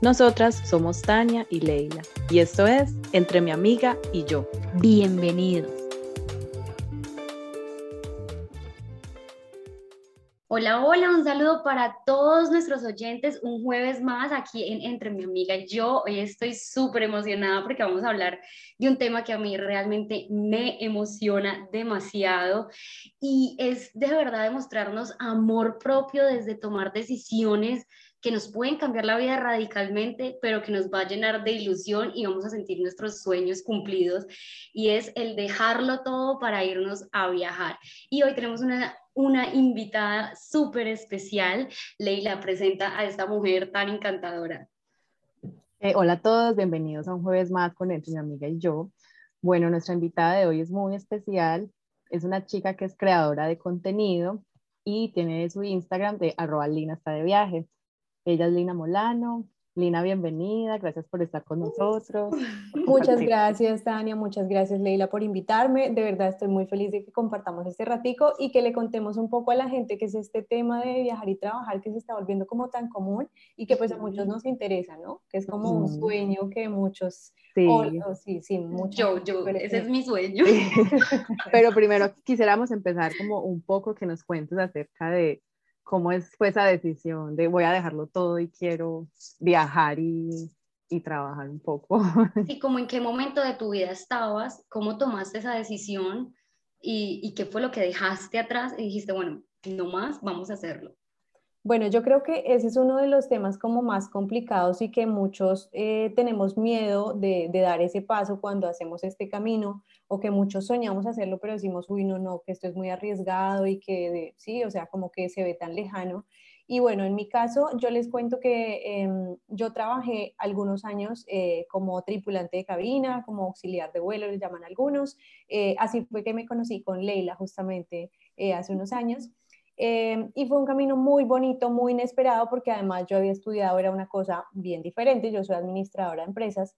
Nosotras somos Tania y Leila y esto es Entre mi amiga y yo. Bienvenidos. Hola, hola, un saludo para todos nuestros oyentes. Un jueves más aquí en Entre mi amiga y yo. Hoy estoy súper emocionada porque vamos a hablar de un tema que a mí realmente me emociona demasiado y es de verdad demostrarnos amor propio desde tomar decisiones que nos pueden cambiar la vida radicalmente, pero que nos va a llenar de ilusión y vamos a sentir nuestros sueños cumplidos. Y es el dejarlo todo para irnos a viajar. Y hoy tenemos una, una invitada súper especial. Leila presenta a esta mujer tan encantadora. Eh, hola a todos, bienvenidos a un jueves más con Entre mi amiga y yo. Bueno, nuestra invitada de hoy es muy especial. Es una chica que es creadora de contenido y tiene su Instagram de arroba Lina de viaje. Ella es Lina Molano. Lina, bienvenida, gracias por estar con nosotros. Muchas gracias, Tania, muchas gracias, Leila, por invitarme. De verdad estoy muy feliz de que compartamos este ratico y que le contemos un poco a la gente que es este tema de viajar y trabajar que se está volviendo como tan común y que pues a muchos nos interesa, ¿no? Que es como un sueño que muchos... Sí, sí, sí, Yo, yo, ese es mi sueño. Pero primero quisiéramos empezar como un poco que nos cuentes acerca de ¿Cómo es, fue esa decisión de voy a dejarlo todo y quiero viajar y, y trabajar un poco? ¿Y como en qué momento de tu vida estabas? ¿Cómo tomaste esa decisión? ¿Y, y qué fue lo que dejaste atrás? Y dijiste, bueno, no más, vamos a hacerlo. Bueno, yo creo que ese es uno de los temas como más complicados y que muchos eh, tenemos miedo de, dar ese paso cuando hacemos este camino o que muchos soñamos hacerlo, pero decimos, uy, no, no, que esto es muy arriesgado y que sí, o sea, como que se ve tan lejano. Y bueno, en mi caso, yo les cuento que em, yo trabajé algunos años eh, como tripulante de cabina, como auxiliar de vuelo, le llaman algunos. Eh, así fue que me conocí con Leila justamente hace unos años. Em, y fue un camino muy bonito, muy inesperado, porque además yo había estudiado, era una cosa bien diferente, yo soy administradora de empresas.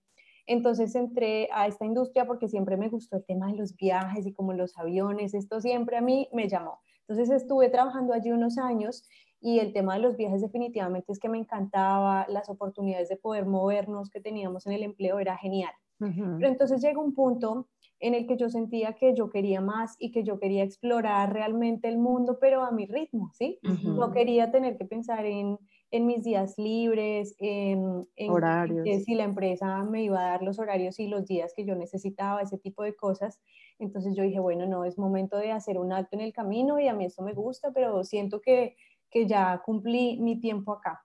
Entonces entré a esta industria porque siempre me gustó el tema de los viajes y como los aviones, esto siempre a mí me llamó. Entonces estuve trabajando allí unos años y el tema de los viajes definitivamente es que me encantaba, las oportunidades de poder movernos que teníamos en el empleo era genial. Pero entonces llega un punto en el que yo sentía que yo quería más y que yo quería explorar realmente el mundo, pero a mi ritmo, ¿sí? No quería tener que pensar en, en mis días libres, en, horarios. si la empresa me iba a dar los horarios y los días que yo necesitaba, ese tipo de cosas. Entonces yo dije, bueno, no, es momento de hacer un alto en el camino y a mí esto me gusta, pero siento que, que ya cumplí mi tiempo acá.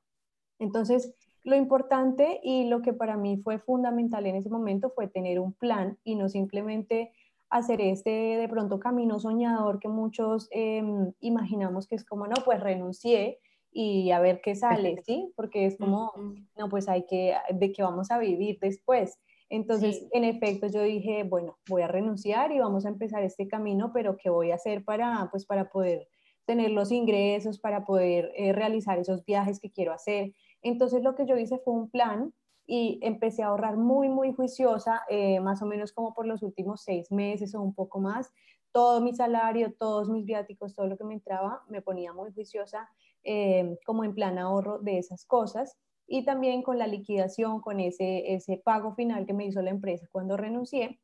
Entonces, lo importante y lo que para mí fue fundamental en ese momento fue tener un plan y no simplemente hacer este de pronto camino soñador que muchos em, imaginamos que es como, no, pues renuncié y a ver qué sale, ¿sí? Porque es como, no, pues hay que, de qué vamos a vivir después. Entonces, en efecto, yo dije, bueno, voy a renunciar y vamos a empezar este camino, pero ¿qué voy a hacer para, pues, para poder tener los ingresos, para poder eh, realizar esos viajes que quiero hacer? Entonces lo que yo hice fue un plan y empecé a ahorrar muy, muy juiciosa, eh, más o menos como por los últimos seis meses o un poco más. Todo mi salario, todos mis viáticos, todo lo que me entraba, me ponía muy juiciosa eh, como en plan ahorro de esas cosas. Y también con la liquidación, con ese, ese pago final que me hizo la empresa cuando renuncié,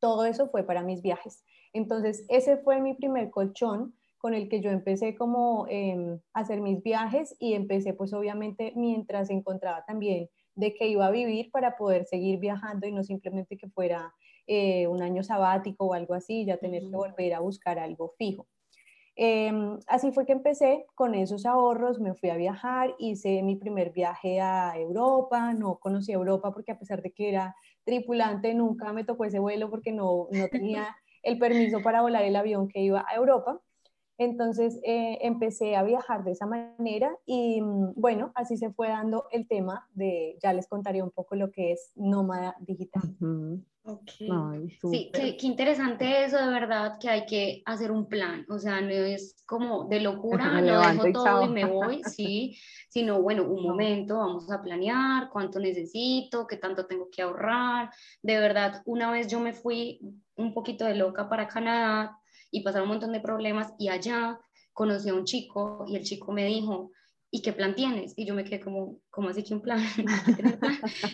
todo eso fue para mis viajes. Entonces, ese fue mi primer colchón con el que yo empecé como eh, a hacer mis viajes y empecé pues obviamente mientras encontraba también de que iba a vivir para poder seguir viajando y no simplemente que fuera eh, un año sabático o algo así, ya tener que volver a buscar algo fijo. Em, así fue que empecé con esos ahorros, me fui a viajar, hice mi primer viaje a Europa, no conocí Europa porque a pesar de que era tripulante, nunca me tocó ese vuelo porque no, no tenía el permiso para volar el avión que iba a Europa. Entonces eh, empecé a viajar de esa manera y mm, bueno, así se fue dando el tema de, ya les contaré un poco lo que es nómada digital. sí, qué, interesante eso de verdad, que hay que hacer un plan, o sea, no es como de locura, lo dejo todo y me voy, sí, sino bueno, un momento, vamos a planear cuánto necesito, qué tanto tengo que ahorrar. De verdad, una vez yo me fui un poquito de loca para Canadá, y pasaron un montón de problemas y allá conocí a un chico y el chico me dijo, ¿y qué plan tienes? Y yo me quedé como, ¿cómo así que un plan?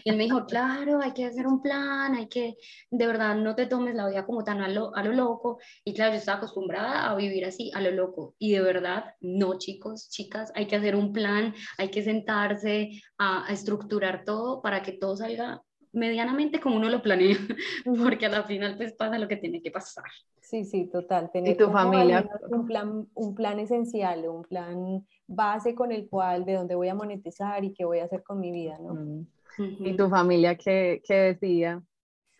y él me dijo, claro, hay que hacer un plan, hay que, de verdad, no te tomes la vida como tan a lo, a lo loco. Y claro, yo estaba acostumbrada a vivir así, a lo loco. Y de verdad, no, chicos, chicas, hay que hacer un plan, hay que sentarse a, a estructurar todo para que todo salga medianamente como uno lo planea, porque a la final pues pasa lo que tiene que pasar. Sí, sí, total. Tener ¿Y tu familia? Un plan, un plan esencial, un plan base con el cual, de dónde voy a monetizar y qué voy a hacer con mi vida, ¿no? Mm. ¿Y tu familia qué, qué decía?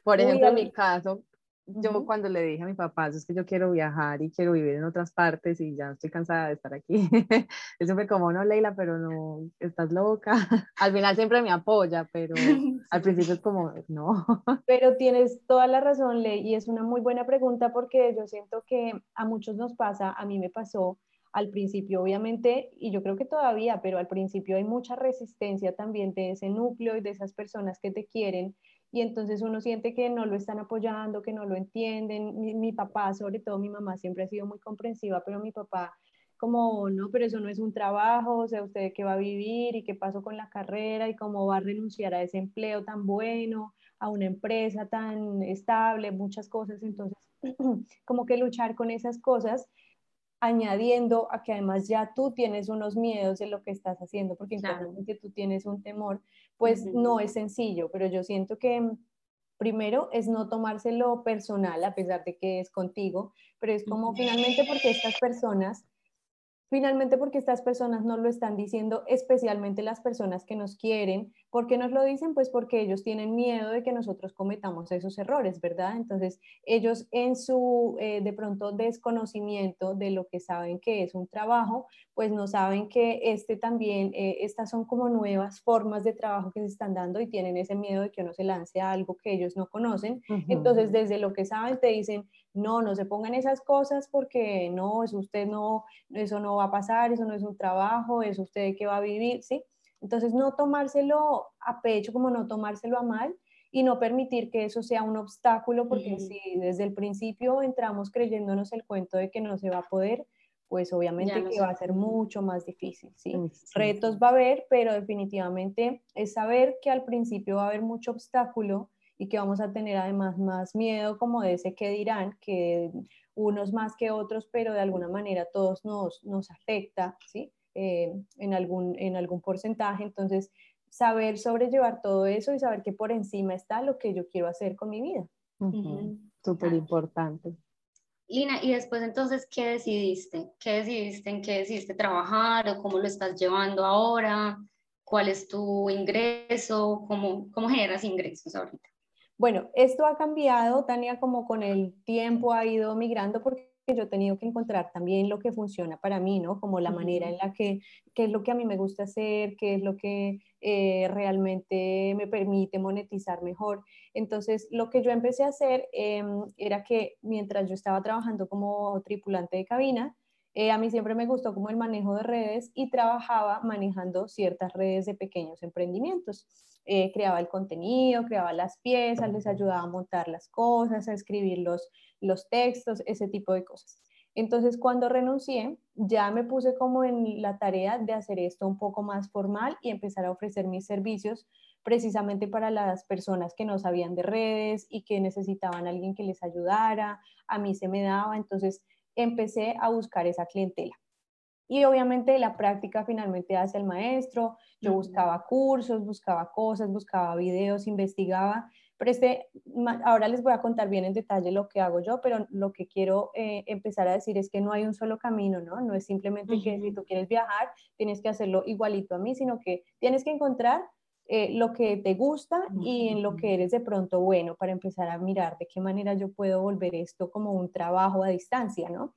Por ejemplo, en mi caso, yo cuando le dije a mi papá, es que yo quiero viajar y quiero vivir en otras partes y ya estoy cansada de estar aquí. Él siempre como, no, Leila, pero no, estás loca. Al final siempre me apoya, pero al principio es como, no. Pero tienes toda la razón, Ley, y es una muy buena pregunta porque yo siento que a muchos nos pasa, a mí me pasó al principio, obviamente, y yo creo que todavía, pero al principio hay mucha resistencia también de ese núcleo y de esas personas que te quieren y entonces uno siente que no lo están apoyando, que no lo entienden. Mi, papá, sobre todo mi mamá, siempre ha sido muy comprensiva, pero mi papá como, no, pero eso no es un trabajo, o sea, usted qué va a vivir y qué pasó con la carrera y cómo va a renunciar a ese empleo tan bueno, a una empresa tan estable, muchas cosas. Entonces, como que luchar con esas cosas añadiendo a que además ya tú tienes unos miedos de lo que estás haciendo, porque claro. tú tienes un temor, pues no es sencillo, pero yo siento que mm, primero es no tomárselo personal, a pesar de que es contigo, pero es como finalmente porque estas personas Finalmente, porque estas personas no lo están diciendo, especialmente las personas que nos quieren. ¿Por qué nos lo dicen? Pues porque ellos tienen miedo de que nosotros cometamos esos errores, ¿verdad? Entonces, ellos en su, eh, de pronto, desconocimiento de lo que saben que es un trabajo, pues no saben que este también, eh, estas son como nuevas formas de trabajo que se están dando y tienen ese miedo de que uno se lance a algo que ellos no conocen. Entonces, desde lo que saben, te dicen, no, no se pongan esas cosas porque no, eso usted no, eso no va a pasar, eso no es un trabajo, eso usted que va a vivir, ¿sí? Entonces, no tomárselo a pecho, como no tomárselo a mal y no permitir que eso sea un obstáculo, porque si desde el principio entramos creyéndonos el cuento de que no se va a poder, pues obviamente que va a ser mucho más difícil, ¿sí? Retos va a haber, pero definitivamente es saber que al principio va a haber mucho obstáculo y que vamos a tener además más miedo como de ese que dirán, que unos más que otros, pero de alguna manera todos nos, nos afecta, ¿sí? Eh, en, algún, en algún porcentaje. Entonces, saber sobrellevar todo eso y saber que por encima está lo que yo quiero hacer con mi vida. Súper importante. Lina, y después entonces, ¿qué decidiste? ¿Qué decidiste? ¿En qué decidiste trabajar o cómo lo estás llevando ahora? ¿Cuál es tu ingreso? ¿Cómo, cómo generas ingresos ahorita? Bueno, esto ha cambiado, Tania, como con el tiempo ha ido migrando porque yo he tenido que encontrar también lo que funciona para mí, ¿no? Como la manera en la que, qué es lo que a mí me gusta hacer, qué es lo que eh, realmente me permite monetizar mejor. Entonces, lo que yo empecé a hacer em, era que mientras yo estaba trabajando como tripulante de cabina, eh, a mí siempre me gustó como el manejo de redes y trabajaba manejando ciertas redes de pequeños emprendimientos. Eh, creaba el contenido, creaba las piezas, les ayudaba a montar las cosas, a escribir los, los textos, ese tipo de cosas. Entonces, cuando renuncié, ya me puse como en la tarea de hacer esto un poco más formal y empezar a ofrecer mis servicios precisamente para las personas que no sabían de redes y que necesitaban a alguien que les ayudara. A mí se me daba, entonces empecé a buscar esa clientela. Y obviamente la práctica finalmente hace el maestro, yo buscaba cursos, buscaba cosas, buscaba videos, investigaba, pero este, ahora les voy a contar bien en detalle lo que hago yo, pero lo que quiero eh, empezar a decir es que no hay un solo camino, ¿no? No es simplemente que si tú quieres viajar, tienes que hacerlo igualito a mí, sino que tienes que encontrar eh, lo que te gusta y en lo que eres de pronto bueno para empezar a mirar de qué manera yo puedo volver esto como un trabajo a distancia, ¿no?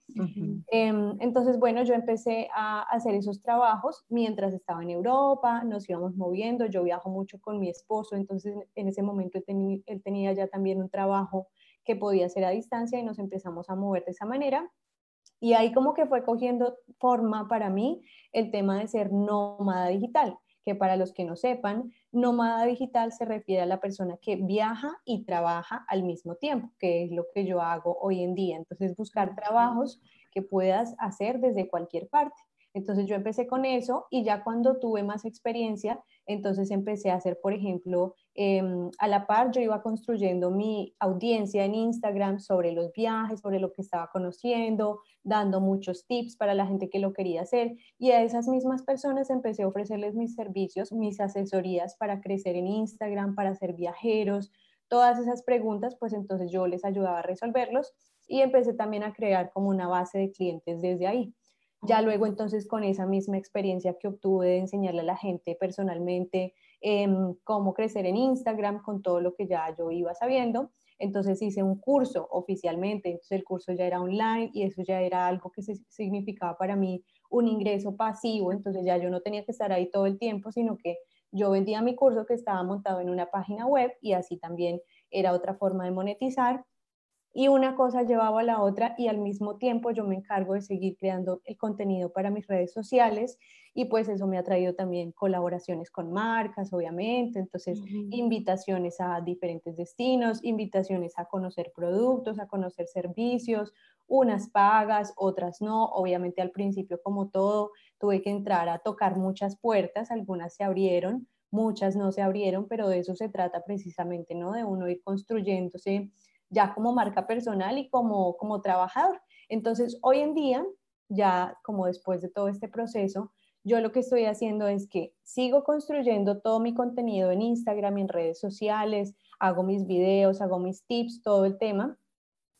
Em, entonces, bueno, yo empecé a hacer esos trabajos mientras estaba en Europa, nos íbamos moviendo, yo viajo mucho con mi esposo, entonces en ese momento él tenía ya también un trabajo que podía hacer a distancia y nos empezamos a mover de esa manera. Y ahí como que fue cogiendo forma para mí el tema de ser nómada digital que para los que no sepan, nómada digital se refiere a la persona que viaja y trabaja al mismo tiempo, que es lo que yo hago hoy en día. Entonces, buscar trabajos que puedas hacer desde cualquier parte. Entonces yo empecé con eso y ya cuando tuve más experiencia, entonces empecé a hacer, por ejemplo, em, a la par yo iba construyendo mi audiencia en Instagram sobre los viajes, sobre lo que estaba conociendo, dando muchos tips para la gente que lo quería hacer y a esas mismas personas empecé a ofrecerles mis servicios, mis asesorías para crecer en Instagram, para ser viajeros, todas esas preguntas, pues entonces yo les ayudaba a resolverlos y empecé también a crear como una base de clientes desde ahí. Ya luego entonces con esa misma experiencia que obtuve de enseñarle a la gente personalmente em, cómo crecer en Instagram, con todo lo que ya yo iba sabiendo, entonces hice un curso oficialmente, entonces el curso ya era online y eso ya era algo que significaba para mí un ingreso pasivo, entonces ya yo no tenía que estar ahí todo el tiempo, sino que yo vendía mi curso que estaba montado en una página web y así también era otra forma de monetizar y una cosa llevaba a la otra y al mismo tiempo yo me encargo de seguir creando el contenido para mis redes sociales y pues eso me ha traído también colaboraciones con marcas, obviamente, entonces invitaciones a diferentes destinos, invitaciones a conocer productos, a conocer servicios, unas pagas, otras no, obviamente al principio como todo tuve que entrar a tocar muchas puertas, algunas se abrieron, muchas no se abrieron, pero de eso se trata precisamente, ¿no? De uno ir construyéndose ya como marca personal y como, como trabajador. Entonces, hoy en día, ya como después de todo este proceso, yo lo que estoy haciendo es que sigo construyendo todo mi contenido en Instagram en redes sociales, hago mis videos, hago mis tips, todo el tema,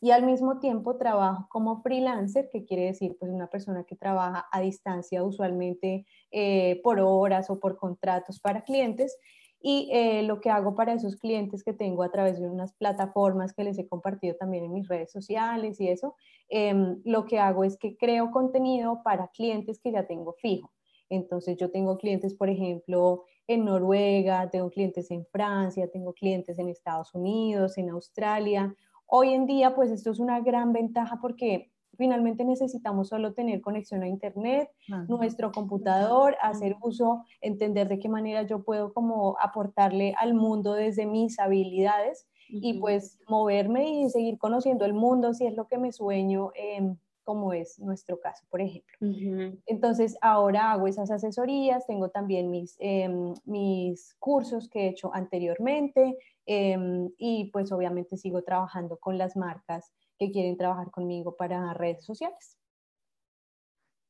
y al mismo tiempo trabajo como freelancer, que quiere decir pues una persona que trabaja a distancia usualmente eh, por horas o por contratos para clientes y eh, lo que hago para esos clientes que tengo a través de unas plataformas que les he compartido también en mis redes sociales y eso, em, lo que hago es que creo contenido para clientes que ya tengo fijo. Entonces yo tengo clientes, por ejemplo, en Noruega, tengo clientes en Francia, tengo clientes en Estados Unidos, en Australia. Hoy en día, pues esto es una gran ventaja porque finalmente necesitamos solo tener conexión a Internet, nuestro computador, hacer uso, entender de qué manera yo puedo como aportarle al mundo desde mis habilidades y pues moverme y seguir conociendo el mundo si es lo que me sueño. Em, como es nuestro caso, por ejemplo. Entonces, ahora hago esas asesorías, tengo también mis, em, mis cursos que he hecho anteriormente em, y pues obviamente sigo trabajando con las marcas que quieren trabajar conmigo para redes sociales.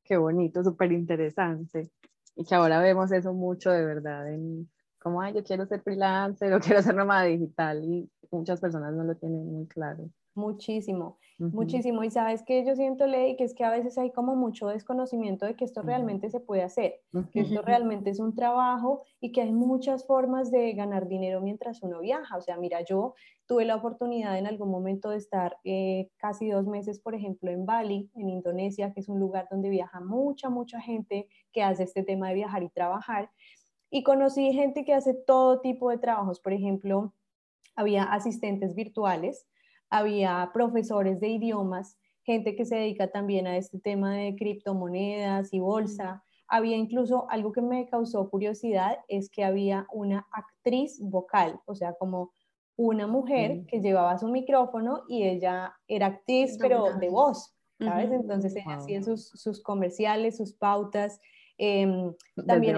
Qué bonito, súper interesante. Y que ahora vemos eso mucho de verdad, en como, ay, yo quiero ser freelancer o quiero ser nómada digital y muchas personas no lo tienen muy claro. Muchísimo, muchísimo. Y sabes que yo siento, Ley, que es que a veces hay como mucho desconocimiento de que esto realmente se puede hacer, que esto realmente es un trabajo y que hay muchas formas de ganar dinero mientras uno viaja. O sea, mira, yo tuve la oportunidad en algún momento de estar eh, casi dos meses, por ejemplo, en Bali, en Indonesia, que es un lugar donde viaja mucha, mucha gente que hace este tema de viajar y trabajar. Y conocí gente que hace todo tipo de trabajos. Por ejemplo, había asistentes virtuales había profesores de idiomas, gente que se dedica también a este tema de criptomonedas y bolsa. Había incluso algo que me causó curiosidad, es que había una actriz vocal, o sea, como una mujer que llevaba su micrófono y ella era actriz, pero de voz, ¿sabes? Entonces ella hacía sus, sus, comerciales, sus pautas. Eh, también,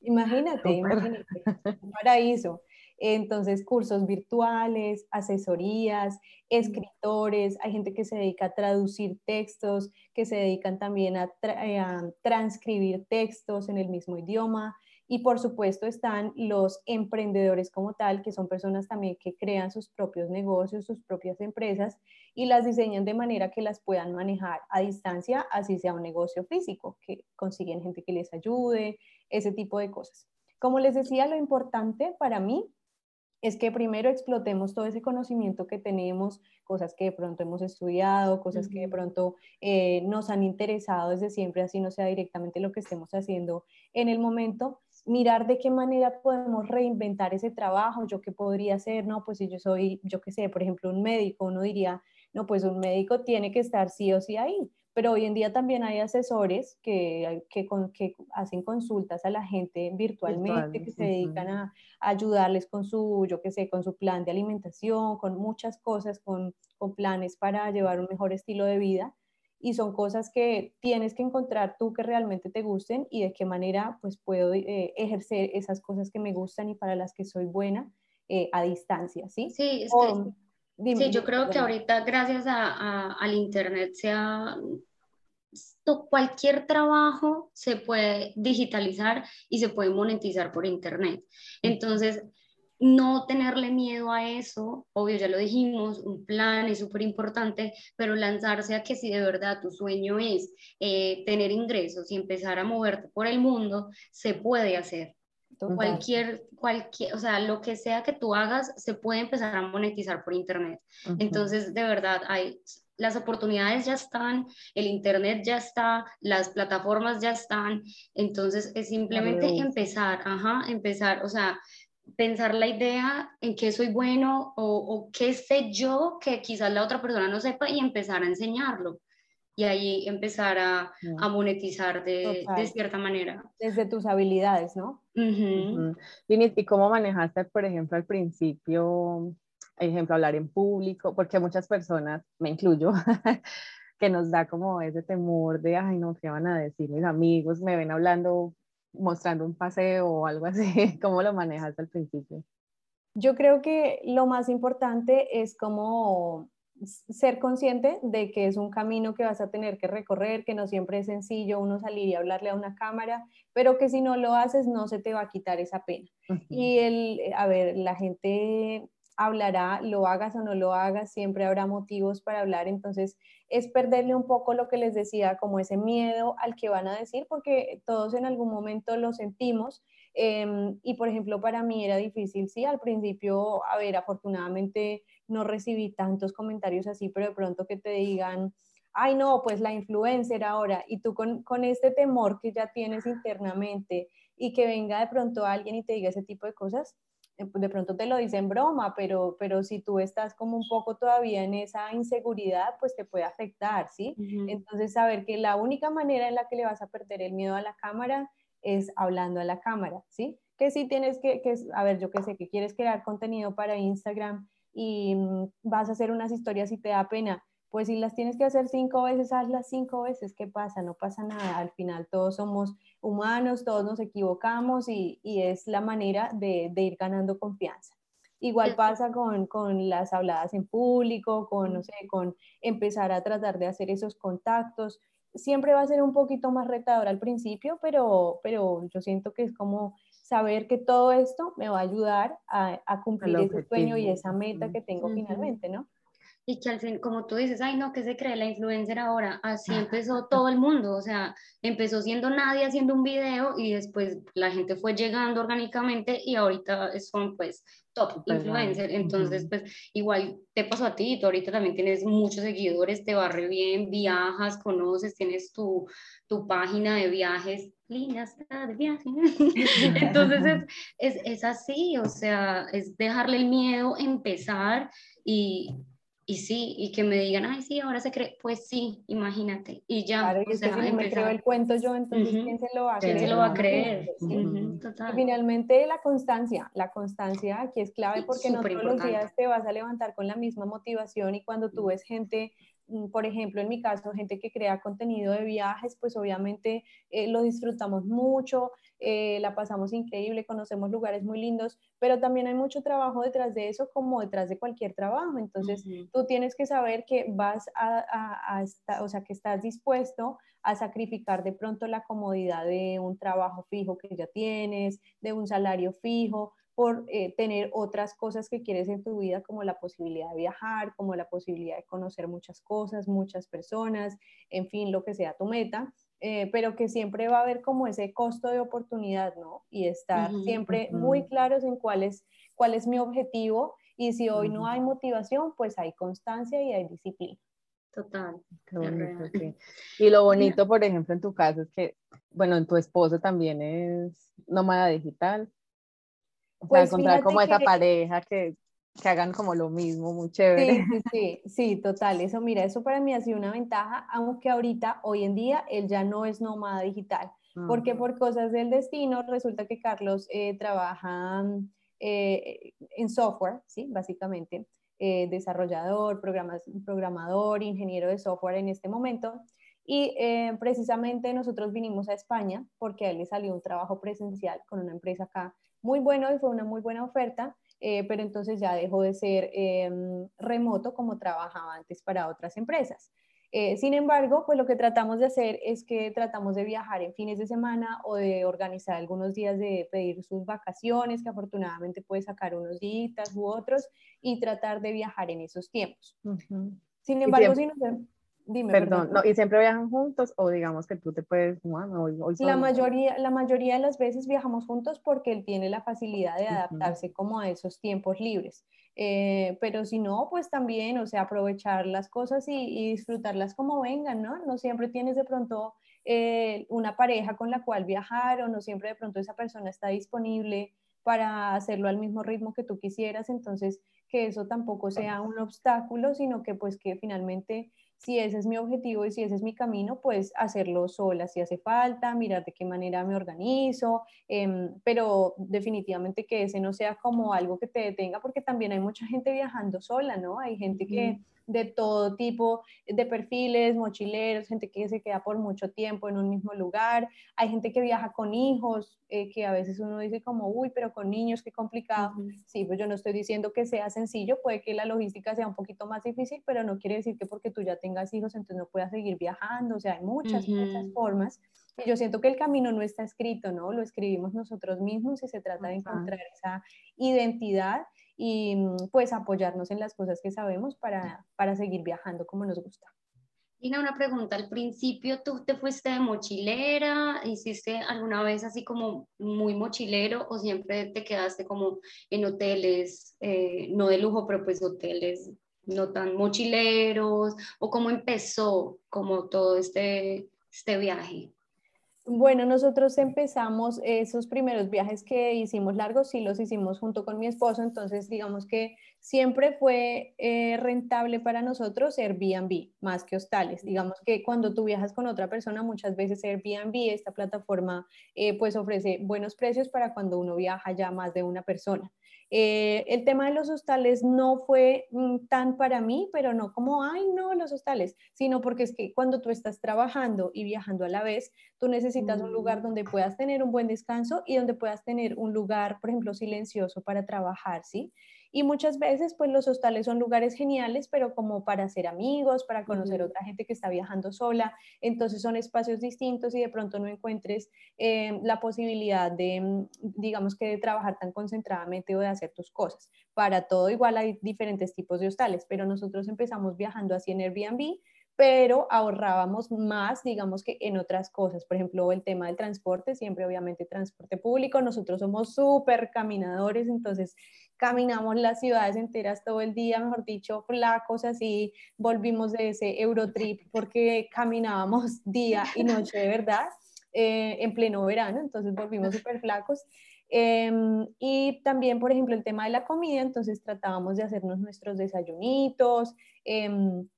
imagínate, imagínate, un paraíso. Entonces, cursos virtuales, asesorías, escritores, hay gente que se dedica a traducir textos, que se dedican también a, eh, transcribir textos en el mismo idioma. Y por supuesto están los emprendedores como tal, que son personas también que crean sus propios negocios, sus propias empresas y las diseñan de manera que las puedan manejar a distancia, así sea un negocio físico, que consiguen gente que les ayude, ese tipo de cosas. Como les decía, lo importante para mí es que primero explotemos todo ese conocimiento que tenemos, cosas que de pronto hemos estudiado, cosas que de pronto eh, nos han interesado desde siempre, así no sea directamente lo que estemos haciendo en el momento, mirar de qué manera podemos reinventar ese trabajo, yo qué podría hacer, no, pues si yo soy, yo qué sé, por ejemplo, un médico, uno diría, no, pues un médico tiene que estar sí o sí ahí, pero hoy en día también hay asesores que, que, que hacen consultas a la gente virtualmente, que se dedican a, ayudarles con su, yo qué sé, con su plan de alimentación, con muchas cosas, con, con planes para llevar un mejor estilo de vida y son cosas que tienes que encontrar tú que realmente te gusten y de qué manera pues puedo eh, ejercer esas cosas que me gustan y para las que soy buena eh, a distancia, ¿sí? Sí, es sí, yo creo que ahorita gracias a, al Internet se ha cualquier trabajo se puede digitalizar y se puede monetizar por Internet. Entonces, no tenerle miedo a eso, obvio, ya lo dijimos, un plan es súper importante, pero lanzarse a que si de verdad tu sueño es eh, tener ingresos y empezar a moverte por el mundo, se puede hacer. Cualquier, cualquier, o sea, lo que sea que tú hagas, se puede empezar a monetizar por Internet. Entonces, de verdad, hay las oportunidades ya están, el Internet ya está, las plataformas ya están, entonces es simplemente empezar, ajá, empezar, o sea, pensar la idea en qué soy bueno o, o, qué sé yo que quizás la otra persona no sepa y empezar a enseñarlo. Y ahí empezar a, a monetizar de, de, cierta manera. Desde tus habilidades, ¿no? ¿Y cómo manejaste, por ejemplo, al principio ejemplo, hablar en público, porque muchas personas, me incluyo, que nos da como ese temor de, ay, no, ¿qué van a decir mis amigos? Me ven hablando, mostrando un paseo o algo así. ¿Cómo lo manejas al principio? Yo creo que lo más importante es como ser consciente de que es un camino que vas a tener que recorrer, que no siempre es sencillo uno salir y hablarle a una cámara, pero que si no lo haces no se te va a quitar esa pena. Y el, a ver, la gente hablará, lo hagas o no lo hagas, siempre habrá motivos para hablar, entonces es perderle un poco lo que les decía, como ese miedo al que van a decir, porque todos en algún momento lo sentimos. Em, y por ejemplo, para mí era difícil, sí, al principio, a ver, afortunadamente no recibí tantos comentarios así, pero de pronto que te digan, ay no, pues la influencer ahora, y tú con, con este temor que ya tienes internamente y que venga de pronto alguien y te diga ese tipo de cosas, eh, pues, de pronto te lo dicen broma, pero, pero si tú estás como un poco todavía en esa inseguridad, pues te puede afectar, ¿sí? Entonces, saber que la única manera en la que le vas a perder el miedo a la cámara es hablando a la cámara, ¿sí? Que si tienes que, que a ver, yo qué sé, que quieres crear contenido para Instagram y mm, vas a hacer unas historias y te da pena, pues si las tienes que hacer cinco veces, hazlas cinco veces, ¿qué pasa? No pasa nada, al final todos somos humanos, todos nos equivocamos y, es la manera de, ir ganando confianza. Igual pasa con, las habladas en público, con, no sé, con empezar a tratar de hacer esos contactos. Siempre va a ser un poquito más retador al principio, pero, pero yo siento que es como saber que todo esto me va a ayudar a, cumplir ese sueño y esa meta que tengo finalmente, ¿no? y que al fin, como tú dices, ay no, ¿qué se cree la influencer ahora? Así empezó todo el mundo, o sea, empezó siendo nadie haciendo un video y después la gente fue llegando orgánicamente y ahorita son pues top influencer, entonces pues igual te pasó a ti, tú ahorita también tienes muchos seguidores, te va re bien, viajas, conoces, tienes tu, tu página de viajes, lindas de viaje, entonces es, es, es así, o sea, es dejarle el miedo, empezar y y sí, y que me digan, ay, sí, ahora se cree, pues sí, imagínate, y ya. Claro, o sea, si me creo el cuento yo, entonces, ¿quién se lo va a creer? ¿Quién se lo va a creer? total. Y finalmente, la constancia, la constancia aquí es clave porque no todos los días te vas a levantar con la misma motivación y cuando tú ves gente por ejemplo, en mi caso, gente que crea contenido de viajes, pues obviamente eh, lo disfrutamos mucho, eh, la pasamos increíble, conocemos lugares muy lindos, pero también hay mucho trabajo detrás de eso, como detrás de cualquier trabajo. Entonces, tú tienes que saber que vas a, a, o sea, que estás dispuesto a sacrificar de pronto la comodidad de un trabajo fijo que ya tienes, de un salario fijo, por eh, tener otras cosas que quieres en tu vida, como la posibilidad de viajar, como la posibilidad de conocer muchas cosas, muchas personas, en fin, lo que sea tu meta, eh, pero que siempre va a haber como ese costo de oportunidad, ¿no? Y estar siempre muy claros en cuál es, cuál es mi objetivo y si hoy no hay motivación, pues hay constancia y hay disciplina. Total. Y lo bonito, por ejemplo, en tu caso es que, bueno, en tu esposo también es nómada digital. O sea, pues encontrar como esa pareja que, que, hagan como lo mismo, muy chévere. Sí, sí, sí, total. Eso, mira, eso para mí ha sido una ventaja, aunque ahorita, hoy en día, él ya no es nómada digital, porque por cosas del destino resulta que Carlos eh, trabaja eh, en software, ¿sí? Básicamente, eh, desarrollador, programador, ingeniero de software en este momento. Y precisamente nosotros vinimos a España porque a él le salió un trabajo presencial con una empresa acá muy bueno y fue una muy buena oferta, eh, pero entonces ya dejó de ser em, remoto como trabajaba antes para otras empresas. Eh, sin embargo, pues lo que tratamos de hacer es que tratamos de viajar en fines de semana o de organizar algunos días de pedir sus vacaciones, que afortunadamente puede sacar unos días u otros, y tratar de viajar en esos tiempos. Sin embargo, si nos, perdón, No, ¿y siempre viajan juntos o digamos que tú te puedes, la, mayoría, la mayoría de las veces viajamos juntos porque él tiene la facilidad de adaptarse como a esos tiempos libres. Eh, pero si no, pues también, o sea, aprovechar las cosas y, disfrutarlas como vengan, ¿no? No siempre tienes de pronto eh, una pareja con la cual viajar o no siempre de pronto esa persona está disponible para hacerlo al mismo ritmo que tú quisieras, entonces que eso tampoco sea un obstáculo, sino que pues que finalmente si ese es mi objetivo y si ese es mi camino, pues hacerlo sola si hace falta, mirar de qué manera me organizo, em, pero definitivamente que ese no sea como algo que te detenga, porque también hay mucha gente viajando sola, ¿no? Hay gente que de todo tipo de perfiles, mochileros, gente que se queda por mucho tiempo en un mismo lugar, hay gente que viaja con hijos, eh, que a veces uno dice como, uy, pero con niños, qué complicado. Sí, pues yo no estoy diciendo que sea sencillo, puede que la logística sea un poquito más difícil, pero no quiere decir que porque tú ya tengas hijos, entonces no puedas seguir viajando, o sea, hay muchas, muchas formas. Y yo siento que el camino no está escrito, ¿no? Lo escribimos nosotros mismos y se trata de encontrar esa identidad y mm, pues apoyarnos en las cosas que sabemos para, para seguir viajando como nos gusta. Tina, una pregunta. Al principio, ¿tú te fuiste de mochilera? ¿Hiciste alguna vez así como muy mochilero o siempre te quedaste como en hoteles, eh, no de lujo, pero pues hoteles no tan mochileros? ¿O cómo empezó como todo este, este viaje? Bueno, nosotros empezamos esos primeros viajes que hicimos largos, sí los hicimos junto con mi esposo, entonces digamos que siempre fue eh, rentable para nosotros Airbnb más que hostales. Digamos que cuando tú viajas con otra persona, muchas veces Airbnb, esta plataforma, eh, pues ofrece buenos precios para cuando uno viaja ya más de una persona. Eh, el tema de los hostales no fue mm, tan para mí, pero no como, ay, no, los hostales, sino porque es que cuando tú estás trabajando y viajando a la vez, tú necesitas un lugar mm. donde puedas tener un buen descanso y donde puedas tener un lugar, por ejemplo, silencioso para trabajar, ¿sí? Y muchas veces, pues los hostales son lugares geniales, pero como para hacer amigos, para conocer otra gente que está viajando sola. Entonces son espacios distintos y de pronto no encuentres eh, la posibilidad de, mm, digamos que de trabajar tan concentradamente o de hacer tus cosas. Para todo igual hay diferentes tipos de hostales, pero nosotros empezamos viajando así en Airbnb pero ahorrábamos más, digamos que en otras cosas. Por ejemplo, el tema del transporte, siempre obviamente transporte público. Nosotros somos súper caminadores, entonces caminamos las ciudades enteras todo el día, mejor dicho, flacos así, volvimos de ese Eurotrip porque caminábamos día y noche de verdad eh, en pleno verano, entonces volvimos súper flacos. Em, y también, por ejemplo, el tema de la comida, entonces tratábamos de hacernos nuestros desayunitos, em,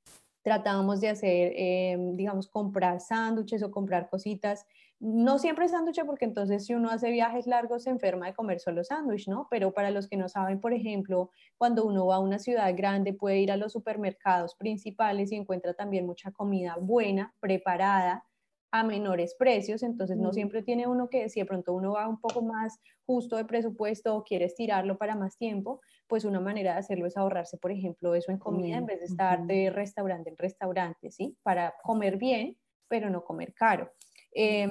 tratábamos de hacer, em, digamos, comprar sándwiches o comprar cositas no siempre sándwich porque entonces si uno hace viajes largos se enferma de comer solo sándwich, ¿no? Pero para los que no saben, por ejemplo, cuando uno va a una ciudad grande puede ir a los supermercados principales y encuentra también mucha comida buena, preparada a menores precios, entonces no siempre tiene uno que, si de pronto uno va un poco más justo de presupuesto o quiere estirarlo para más tiempo, pues una manera de hacerlo es ahorrarse, por ejemplo, eso en comida en vez de estar de restaurante en restaurante, ¿sí? Para comer bien, pero no comer caro. Em,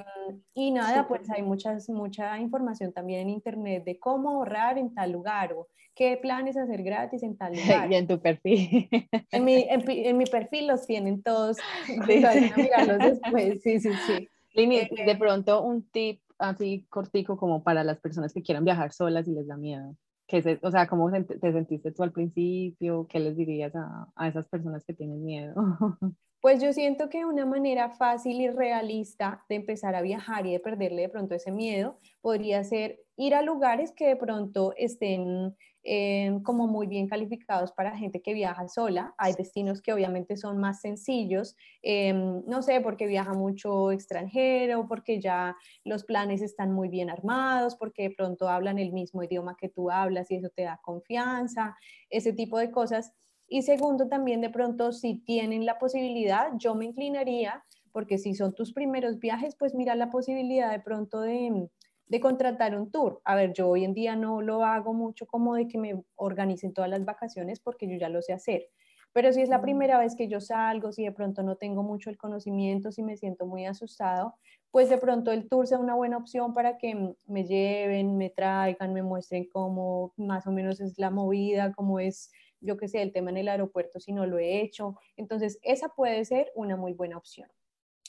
y nada, pues hay muchas, mucha información también en internet de cómo ahorrar en tal lugar o qué planes hacer gratis en tal lugar. Y en tu perfil. En mi, en, mi perfil los tienen todos. Sí, después. Sí, sí, sí. Lini, de eh, pronto un tip así cortico como para las personas que quieran viajar solas y les da miedo. Que o sea, ¿cómo te sentiste tú al principio? ¿Qué les dirías a, a esas personas que tienen miedo? Pues yo siento que una manera fácil y realista de empezar a viajar y de perderle de pronto ese miedo podría ser ir a lugares que de pronto estén eh, como muy bien calificados para gente que viaja sola. Hay destinos que obviamente son más sencillos, eh, no sé, porque viaja mucho extranjero, porque ya los planes están muy bien armados, porque de pronto hablan el mismo idioma que tú hablas y eso te da confianza, ese tipo de cosas y segundo, también de pronto, si tienen la posibilidad, yo me inclinaría, porque si son tus primeros viajes, pues mira la posibilidad de pronto de, de contratar un tour. A ver, yo hoy en día no lo hago mucho como de que me organicen todas las vacaciones porque yo ya lo sé hacer. Pero si es la mm. primera vez que yo salgo, si de pronto no tengo mucho el conocimiento, si me siento muy asustado, pues de pronto el tour sea una buena opción para que me lleven, me traigan, me muestren cómo más o menos es la movida, cómo es yo que sé, el tema en el aeropuerto si no lo he hecho. Entonces, esa puede ser una muy buena opción.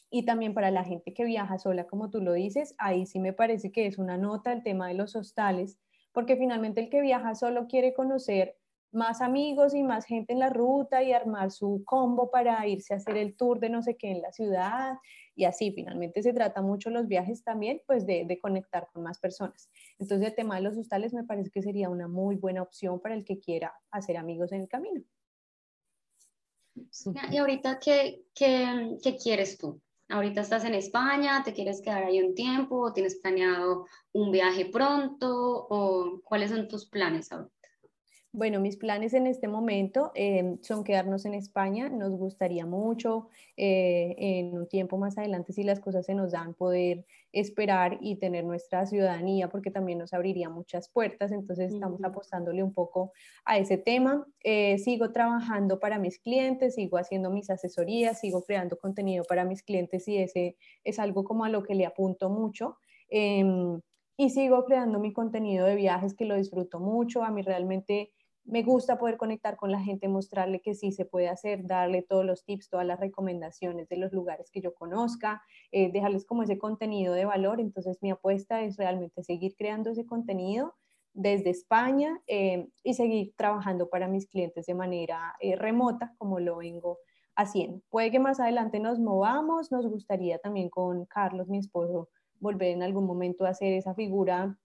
Y también para la gente que viaja sola, como tú lo dices, ahí sí me parece que es una nota el tema de los hostales, porque finalmente el que viaja solo quiere conocer más amigos y más gente en la ruta y armar su combo para irse a hacer el tour de no sé qué en la ciudad y así finalmente se trata mucho los viajes también pues de, de, conectar con más personas. Entonces el tema de los hostales me parece que sería una muy buena opción para el que quiera hacer amigos en el camino. Y ahorita, ¿qué, qué, qué quieres tú? Ahorita estás en España, ¿te quieres quedar ahí un tiempo? ¿O ¿Tienes planeado un viaje pronto? ¿O cuáles son tus planes ahora? Bueno, mis planes en este momento em, son quedarnos en España. Nos gustaría mucho eh, en un tiempo más adelante, si las cosas se nos dan, poder esperar y tener nuestra ciudadanía, porque también nos abriría muchas puertas. Entonces, estamos apostándole un poco a ese tema. Eh, sigo trabajando para mis clientes, sigo haciendo mis asesorías, sigo creando contenido para mis clientes y ese es algo como a lo que le apunto mucho. Em, y sigo creando mi contenido de viajes que lo disfruto mucho. A mí realmente me gusta poder conectar con la gente, mostrarle que sí se puede hacer, darle todos los tips, todas las recomendaciones de los lugares que yo conozca, eh, dejarles como ese contenido de valor. Entonces mi apuesta es realmente seguir creando ese contenido desde España eh, y seguir trabajando para mis clientes de manera eh, remota como lo vengo haciendo. Puede que más adelante nos movamos, nos gustaría también con Carlos, mi esposo, volver en algún momento a hacer esa figura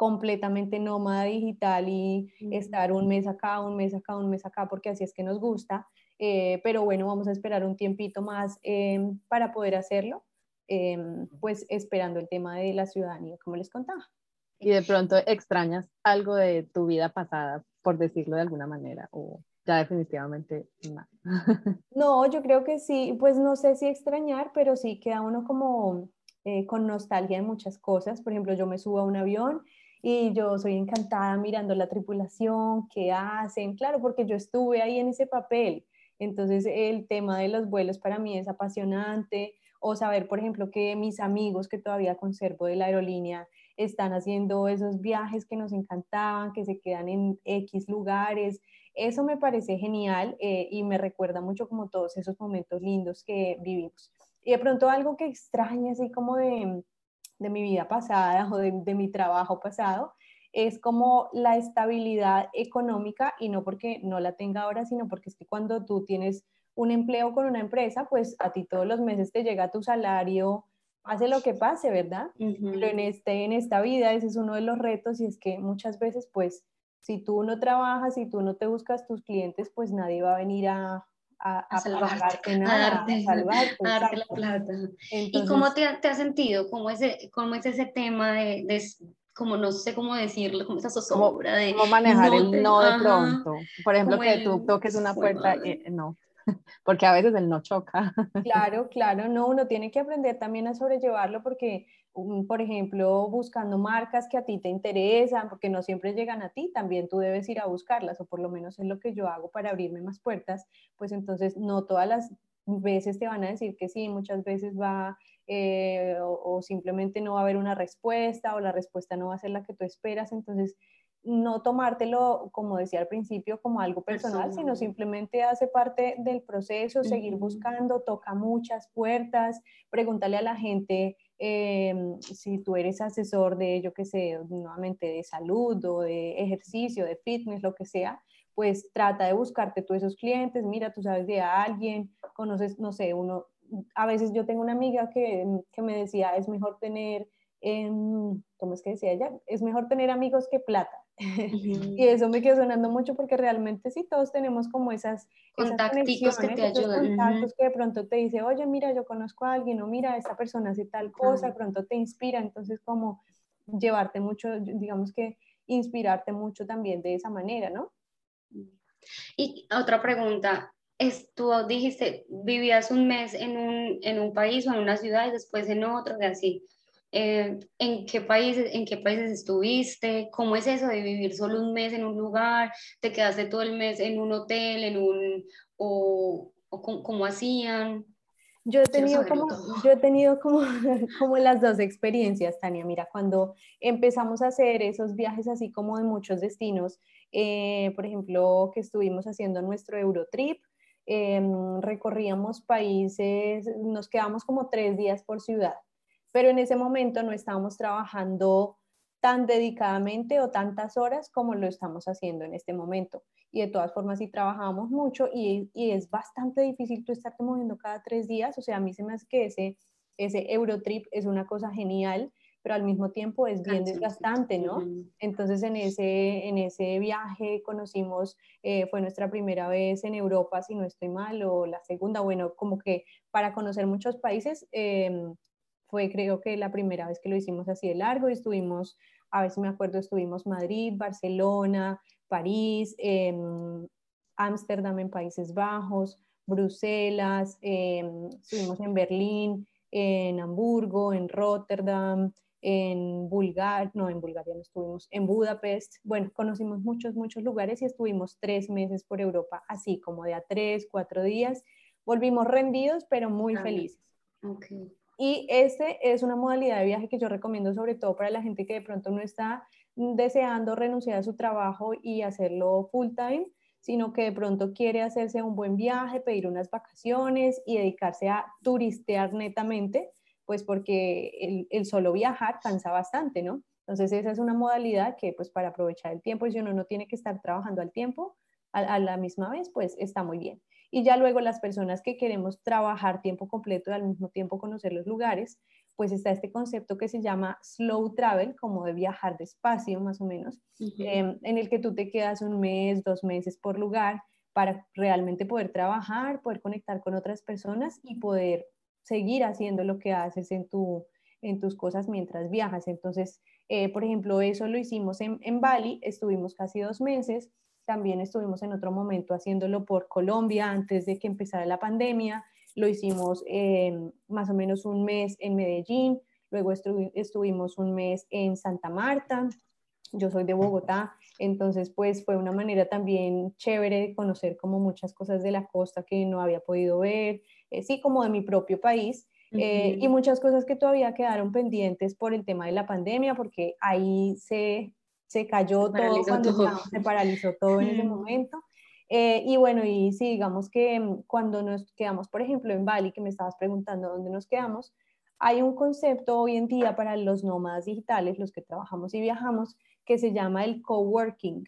completamente nómada digital y estar un mes acá, un mes acá, un mes acá, porque así es que nos gusta. Eh, pero bueno, vamos a esperar un tiempito más em, para poder hacerlo, em, pues esperando el tema de la ciudadanía, como les contaba. Y de pronto extrañas algo de tu vida pasada, por decirlo de alguna manera, o ya definitivamente no. no, yo creo que sí, pues no sé si extrañar, pero sí queda uno como eh, con nostalgia de muchas cosas. Por ejemplo, yo me subo a un avión y yo soy encantada mirando la tripulación, qué hacen, claro, porque yo estuve ahí en ese papel. Entonces el tema de los vuelos para mí es apasionante o saber, por ejemplo, que mis amigos que todavía conservo de la aerolínea están haciendo esos viajes que nos encantaban, que se quedan en X lugares. Eso me parece genial eh, y me recuerda mucho como todos esos momentos lindos que vivimos. Y de pronto algo que extraña, así como de, de mi vida pasada o de, mi trabajo pasado, es como la estabilidad económica y no porque no la tenga ahora, sino porque es que cuando tú tienes un empleo con una empresa, pues a ti todos los meses te llega tu salario, hace lo que pase, ¿verdad? Pero en, este, en esta vida ese es uno de los retos y es que muchas veces, pues, si tú no trabajas, si tú no te buscas tus clientes, pues nadie va a venir a, a, salvarte, nada, a darte, salvarte, la plata. ¿Y cómo te, te has sentido? ¿Cómo es, cómo es ese tema de, de como no sé cómo decirlo, como esa zozobra de... Cómo manejar el no de pronto. Por ejemplo, que tú toques una puerta, y no, porque a veces el no choca. Claro, claro, no, uno tiene que aprender también a sobrellevarlo porque, por ejemplo, buscando marcas que a ti te interesan, porque no siempre llegan a ti, también tú debes ir a buscarlas, o por lo menos es lo que yo hago para abrirme más puertas, pues entonces no todas las veces te van a decir que sí, muchas veces va eh, o, simplemente no va a haber una respuesta o la respuesta no va a ser la que tú esperas. Entonces, no tomártelo, como decía al principio, como algo personal, sino simplemente hace parte del proceso, seguir buscando, toca muchas puertas, pregúntale a la gente em, si tú eres asesor de, yo qué sé, nuevamente de salud o de ejercicio, de fitness, lo que sea, pues trata de buscarte tú esos clientes, mira, tú sabes de alguien, conoces, no sé, uno, a veces yo tengo una amiga que, que me decía, es mejor tener, ¿cómo es que decía ella? Es mejor tener amigos que plata. y eso me quedó sonando mucho porque realmente sí, todos tenemos como esas contactos que te ayudan. Contactos que de pronto te dice, oye, mira, yo conozco a alguien, o mira, esta persona hace tal cosa, de pronto te inspira, entonces como llevarte mucho, digamos que inspirarte mucho también de esa manera, ¿no? Y otra pregunta, es, tú dijiste, vivías un mes en un, en un país o en una ciudad y después en otro, y así. Eh, ¿en, qué países, ¿En qué países estuviste? ¿Cómo es eso de vivir solo un mes en un lugar? ¿Te quedaste todo el mes en un hotel, en un, o, o cómo, hacían? Yo he tenido, como, yo he tenido como, como las dos experiencias, Tania. Mira, cuando empezamos a hacer esos viajes así como de muchos destinos, eh, por ejemplo, que estuvimos haciendo nuestro Eurotrip, Em, recorríamos países, nos quedamos como tres días por ciudad, pero en ese momento no estábamos trabajando tan dedicadamente o tantas horas como lo estamos haciendo en este momento. Y de todas formas sí trabajábamos mucho y, y es bastante difícil tú estarte moviendo cada tres días. O sea, a mí se me hace que ese, ese Eurotrip es una cosa genial pero al mismo tiempo es bien desgastante, ¿no? Entonces en ese, en ese viaje conocimos, eh, fue nuestra primera vez en Europa, si no estoy mal, o la segunda, bueno, como que para conocer muchos países, em, fue creo que la primera vez que lo hicimos así de largo y estuvimos, a ver si me acuerdo, estuvimos Madrid, Barcelona, París, em, Ámsterdam en Países Bajos, Bruselas, em, estuvimos en Berlín, en Hamburgo, en Rotterdam, en Bulgaria, no, en Bulgaria no estuvimos, en Budapest, bueno, conocimos muchos, muchos lugares y estuvimos tres meses por Europa, así como de a tres, cuatro días. Volvimos rendidos, pero muy felices. Okay. Y este es una modalidad de viaje que yo recomiendo sobre todo para la gente que de pronto no está deseando renunciar a su trabajo y hacerlo full time, sino que de pronto quiere hacerse un buen viaje, pedir unas vacaciones y dedicarse a turistear netamente pues porque el, solo viajar cansa bastante, ¿no? Entonces esa es una modalidad que pues para aprovechar el tiempo y si uno no tiene que estar trabajando al tiempo, a, la misma vez, pues está muy bien. Y ya luego las personas que queremos trabajar tiempo completo y al mismo tiempo conocer los lugares, pues está este concepto que se llama slow travel, como de viajar despacio más o menos, em, en el que tú te quedas un mes, dos meses por lugar para realmente poder trabajar, poder conectar con otras personas y poder seguir haciendo lo que haces en, tu, en tus cosas mientras viajas. Entonces, eh, por ejemplo, eso lo hicimos en, en Bali, estuvimos casi dos meses, también estuvimos en otro momento haciéndolo por Colombia antes de que empezara la pandemia, lo hicimos eh, más o menos un mes en Medellín, luego estuvimos un mes en Santa Marta, yo soy de Bogotá, entonces pues fue una manera también chévere de conocer como muchas cosas de la costa que no había podido ver, eh, sí, como de mi propio país. Eh, y muchas cosas que todavía quedaron pendientes por el tema de la pandemia, porque ahí se, se cayó todo, cuando se paralizó todo en ese momento. Eh, y bueno, y sí, digamos que mm, cuando nos quedamos, por ejemplo, en Bali, que me estabas preguntando dónde nos quedamos, hay un concepto hoy en día para los nómadas digitales, los que trabajamos y viajamos, que se llama el coworking.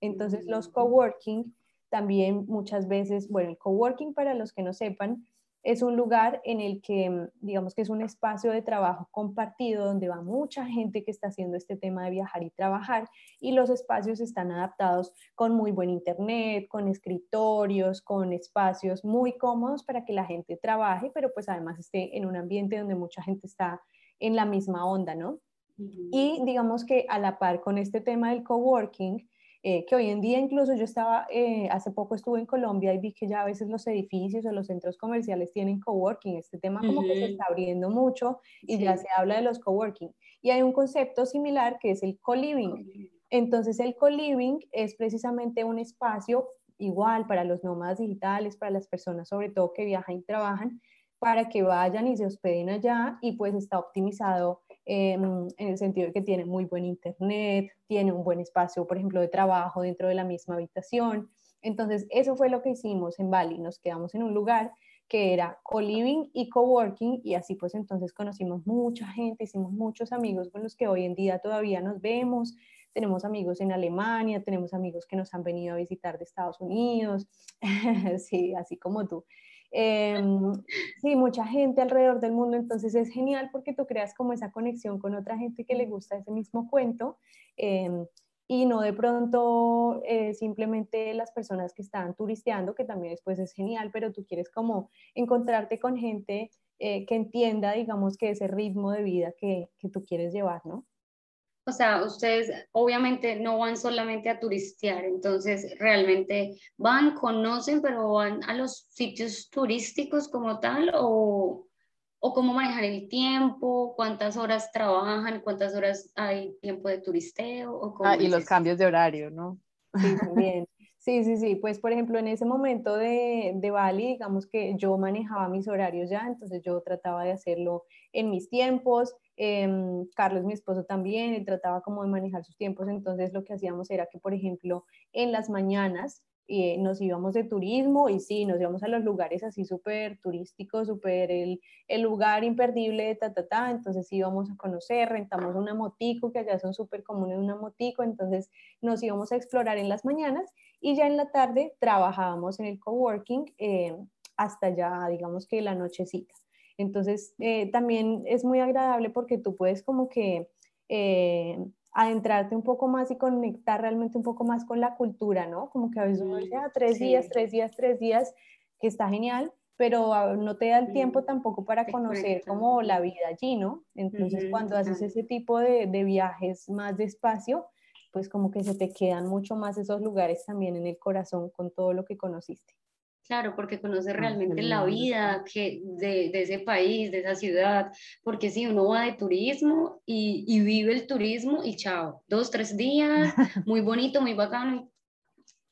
Entonces, los mm. coworking también muchas veces, bueno, el coworking para los que no sepan, es un lugar en el que, mm, digamos que es un espacio de trabajo compartido donde va mucha gente que está haciendo este tema de viajar y trabajar y los espacios están adaptados con muy buen internet, con escritorios, con espacios muy cómodos para que la gente trabaje, pero pues además esté en un ambiente donde mucha gente está en la misma onda, ¿no? Y digamos que a la par con este tema del coworking, eh, que hoy en día incluso yo estaba, eh, hace poco estuve en Colombia y vi que ya a veces los edificios o los centros comerciales tienen coworking, este tema como que se está abriendo mucho y ya se habla de los coworking. Y hay un concepto similar que es el co-living. Entonces el co-living es precisamente un espacio igual para los nómadas digitales, para las personas sobre todo que viajan y trabajan, para que vayan y se hospeden allá y pues está optimizado Em, en el sentido de que tiene muy buen internet, tiene un buen espacio, por ejemplo, de trabajo dentro de la misma habitación. Entonces, eso fue lo que hicimos en Bali. Nos quedamos en un lugar que era co-living y co-working y así pues entonces conocimos mucha gente, hicimos muchos amigos con los que hoy en día todavía nos vemos. Tenemos amigos en Alemania, tenemos amigos que nos han venido a visitar de Estados Unidos, sí, así como tú. Em, sí, mucha gente alrededor del mundo, entonces es genial porque tú creas como esa conexión con otra gente que le gusta ese mismo cuento em, y no de pronto eh, simplemente las personas que están turisteando, que también después es genial, pero tú quieres como encontrarte con gente eh, que entienda, digamos, que ese ritmo de vida que, que tú quieres llevar, ¿no? O sea, ustedes obviamente no van solamente a turistear, entonces realmente van, conocen, pero van a los sitios turísticos como tal o, o cómo manejar el tiempo, cuántas horas trabajan, cuántas horas hay tiempo de turisteo. O ah, y los cambios de horario, ¿no? Sí, también. Sí, sí, sí. Pues, por ejemplo, en ese momento de, de, Bali, digamos que yo manejaba mis horarios ya, entonces yo trataba de hacerlo en mis tiempos. Em, Carlos, mi esposo, también, él trataba como de manejar sus tiempos, entonces lo que hacíamos era que, por ejemplo, en las mañanas eh, nos íbamos de turismo y sí, nos íbamos a los lugares así súper turísticos, súper el, el, lugar imperdible ta, ta, ta, entonces íbamos a conocer, rentamos una motico, que allá son súper comunes una motico, entonces nos íbamos a explorar en las mañanas y ya en la tarde trabajábamos en el coworking eh, hasta ya, digamos que la nochecita. Entonces, eh, también es muy agradable porque tú puedes como que eh, adentrarte un poco más y conectar realmente un poco más con la cultura, ¿no? Como que a veces uno dice, ah, tres días, tres días, tres días, que está genial, pero no te da el tiempo tampoco para conocer como la vida allí, ¿no? Entonces, cuando haces ese tipo de, de viajes más despacio, pues como que se te quedan mucho más esos lugares también en el corazón con todo lo que conociste. Claro, porque conoce realmente la vida que de, de, ese país, de esa ciudad, porque si uno va de turismo y, y, vive el turismo y chao, dos, tres días, muy bonito, muy bacano,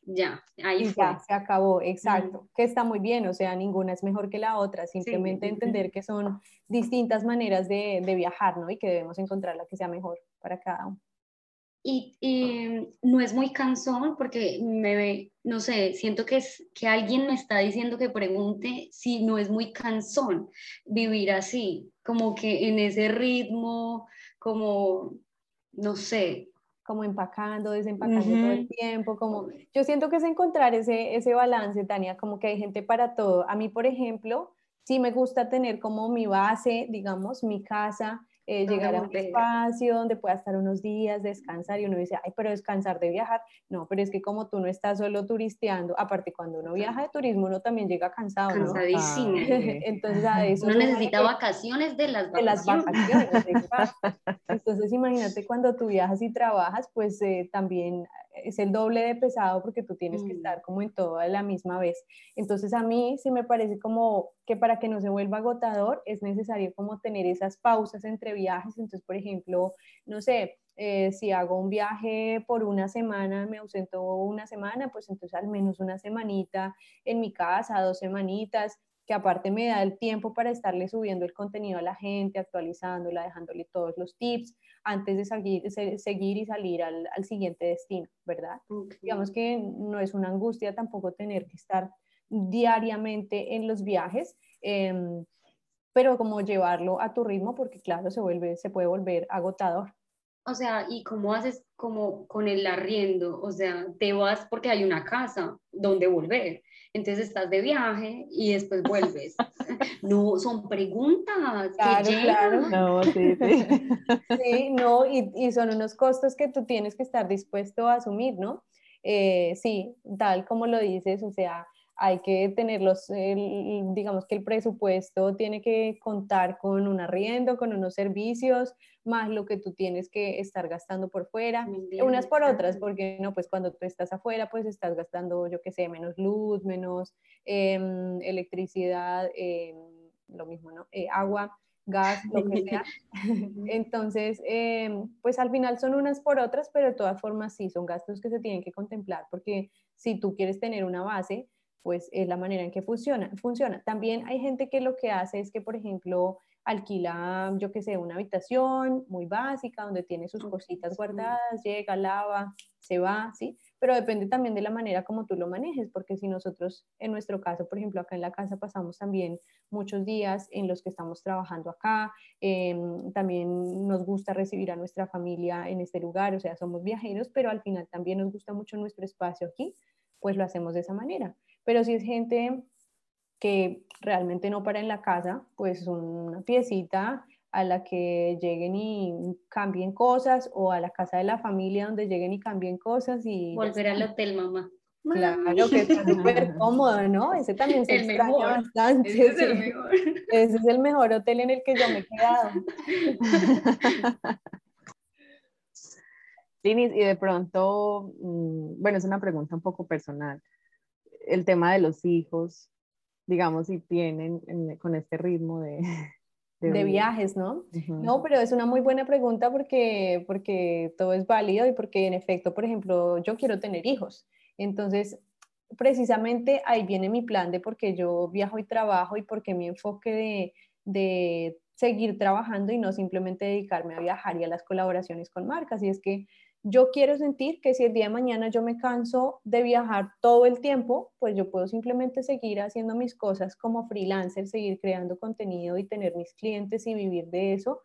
ya, ahí fue. Ya, se acabó, exacto, que está muy bien, o sea, ninguna es mejor que la otra, simplemente entender que son distintas maneras de, de viajar, ¿no? Y que debemos encontrar la que sea mejor para cada uno y, no es muy cansón porque me ve, no sé, siento que, es, que alguien me está diciendo que pregunte si no es muy cansón vivir así, como que en ese ritmo, como, no sé. Como empacando, desempacando todo el tiempo, como yo siento que es encontrar ese, ese balance, Tania, como que hay gente para todo. A mí, por ejemplo, sí me gusta tener como mi base, digamos, mi casa, eh, llegar a un espacio donde pueda estar unos días, descansar y uno dice, ay, pero descansar de viajar. No, pero es que como tú no estás solo turisteando, aparte cuando uno viaja de turismo, uno también llega cansado. Cansadísimo. Entonces a eso... Uno necesita vacaciones de las vacaciones. De las vacaciones, Entonces imagínate cuando tú viajas y trabajas, pues eh, también es el doble de pesado porque tú tienes que mm. estar como en todo a la misma vez. Entonces a mí sí me parece como que para que no se vuelva agotador es necesario como tener esas pausas entre viajes. Entonces, por ejemplo, no sé, eh, si hago un viaje por una semana, me ausento una semana, pues entonces al menos una semanita en mi casa, dos semanitas, que aparte me da el tiempo para estarle subiendo el contenido a la gente, actualizándola, dejándole todos los tips antes de seguir, seguir y salir al, al siguiente destino, ¿verdad? Digamos que no es una angustia tampoco tener que estar diariamente en los viajes, em, pero como llevarlo a tu ritmo porque claro, se, vuelve, se puede volver agotador. o sea, ¿y cómo haces como con el arriendo? O sea, te vas porque hay una casa donde volver. Entonces estás de viaje y después vuelves. No, son preguntas. Claro, claro. No, sí, sí. sí no, y, y, son unos costos que tú tienes que estar dispuesto a asumir, ¿no? Eh, sí, tal como lo dices, o sea, hay que tenerlos, digamos que el presupuesto tiene que contar con un arriendo, con unos servicios, más lo que tú tienes que estar gastando por fuera, unas por otras, porque no, pues cuando tú estás afuera, pues estás gastando, yo qué sé, menos luz, menos em, electricidad, em, lo mismo, ¿no? Eh, agua, gas, lo que sea. Entonces, em, pues al final son unas por otras, pero de todas formas sí, son gastos que se tienen que contemplar, porque si tú quieres tener una base, pues es la manera en que funciona. funciona. También hay gente que lo que hace es que, por ejemplo, alquila, yo qué sé, una habitación muy básica donde tiene sus cositas guardadas, llega, lava, se va, ¿sí? Pero depende también de la manera como tú lo manejes, porque si nosotros, en nuestro caso, por ejemplo, acá en la casa pasamos también muchos días en los que estamos trabajando acá, em, también nos gusta recibir a nuestra familia en este lugar, o sea, somos viajeros, pero al final también nos gusta mucho nuestro espacio aquí, pues lo hacemos de esa manera. Pero si es gente que realmente no para en la casa, pues una piecita a la que lleguen y cambien cosas o a la casa de la familia donde lleguen y cambien cosas y... Volver al hotel, mamá. Claro, que está súper cómodo, ¿no? Ese también se el extraña bastante. Ese es el mejor. Ese es el mejor hotel en el que yo me he quedado. Linis, y de pronto, mm, bueno, es una pregunta un poco personal el tema de los hijos, digamos, si tienen con este ritmo de, de, viajes, ¿no? No, pero es una muy buena pregunta porque, porque todo es válido y porque en efecto, por ejemplo, yo quiero tener hijos. Entonces, precisamente ahí viene mi plan de por qué yo viajo y trabajo y por qué mi enfoque de, de seguir trabajando y no simplemente dedicarme a viajar y a las colaboraciones con marcas. Y es que yo quiero sentir que si el día de mañana yo me canso de viajar todo el tiempo, pues yo puedo simplemente seguir haciendo mis cosas como freelancer, seguir creando contenido y tener mis clientes y vivir de eso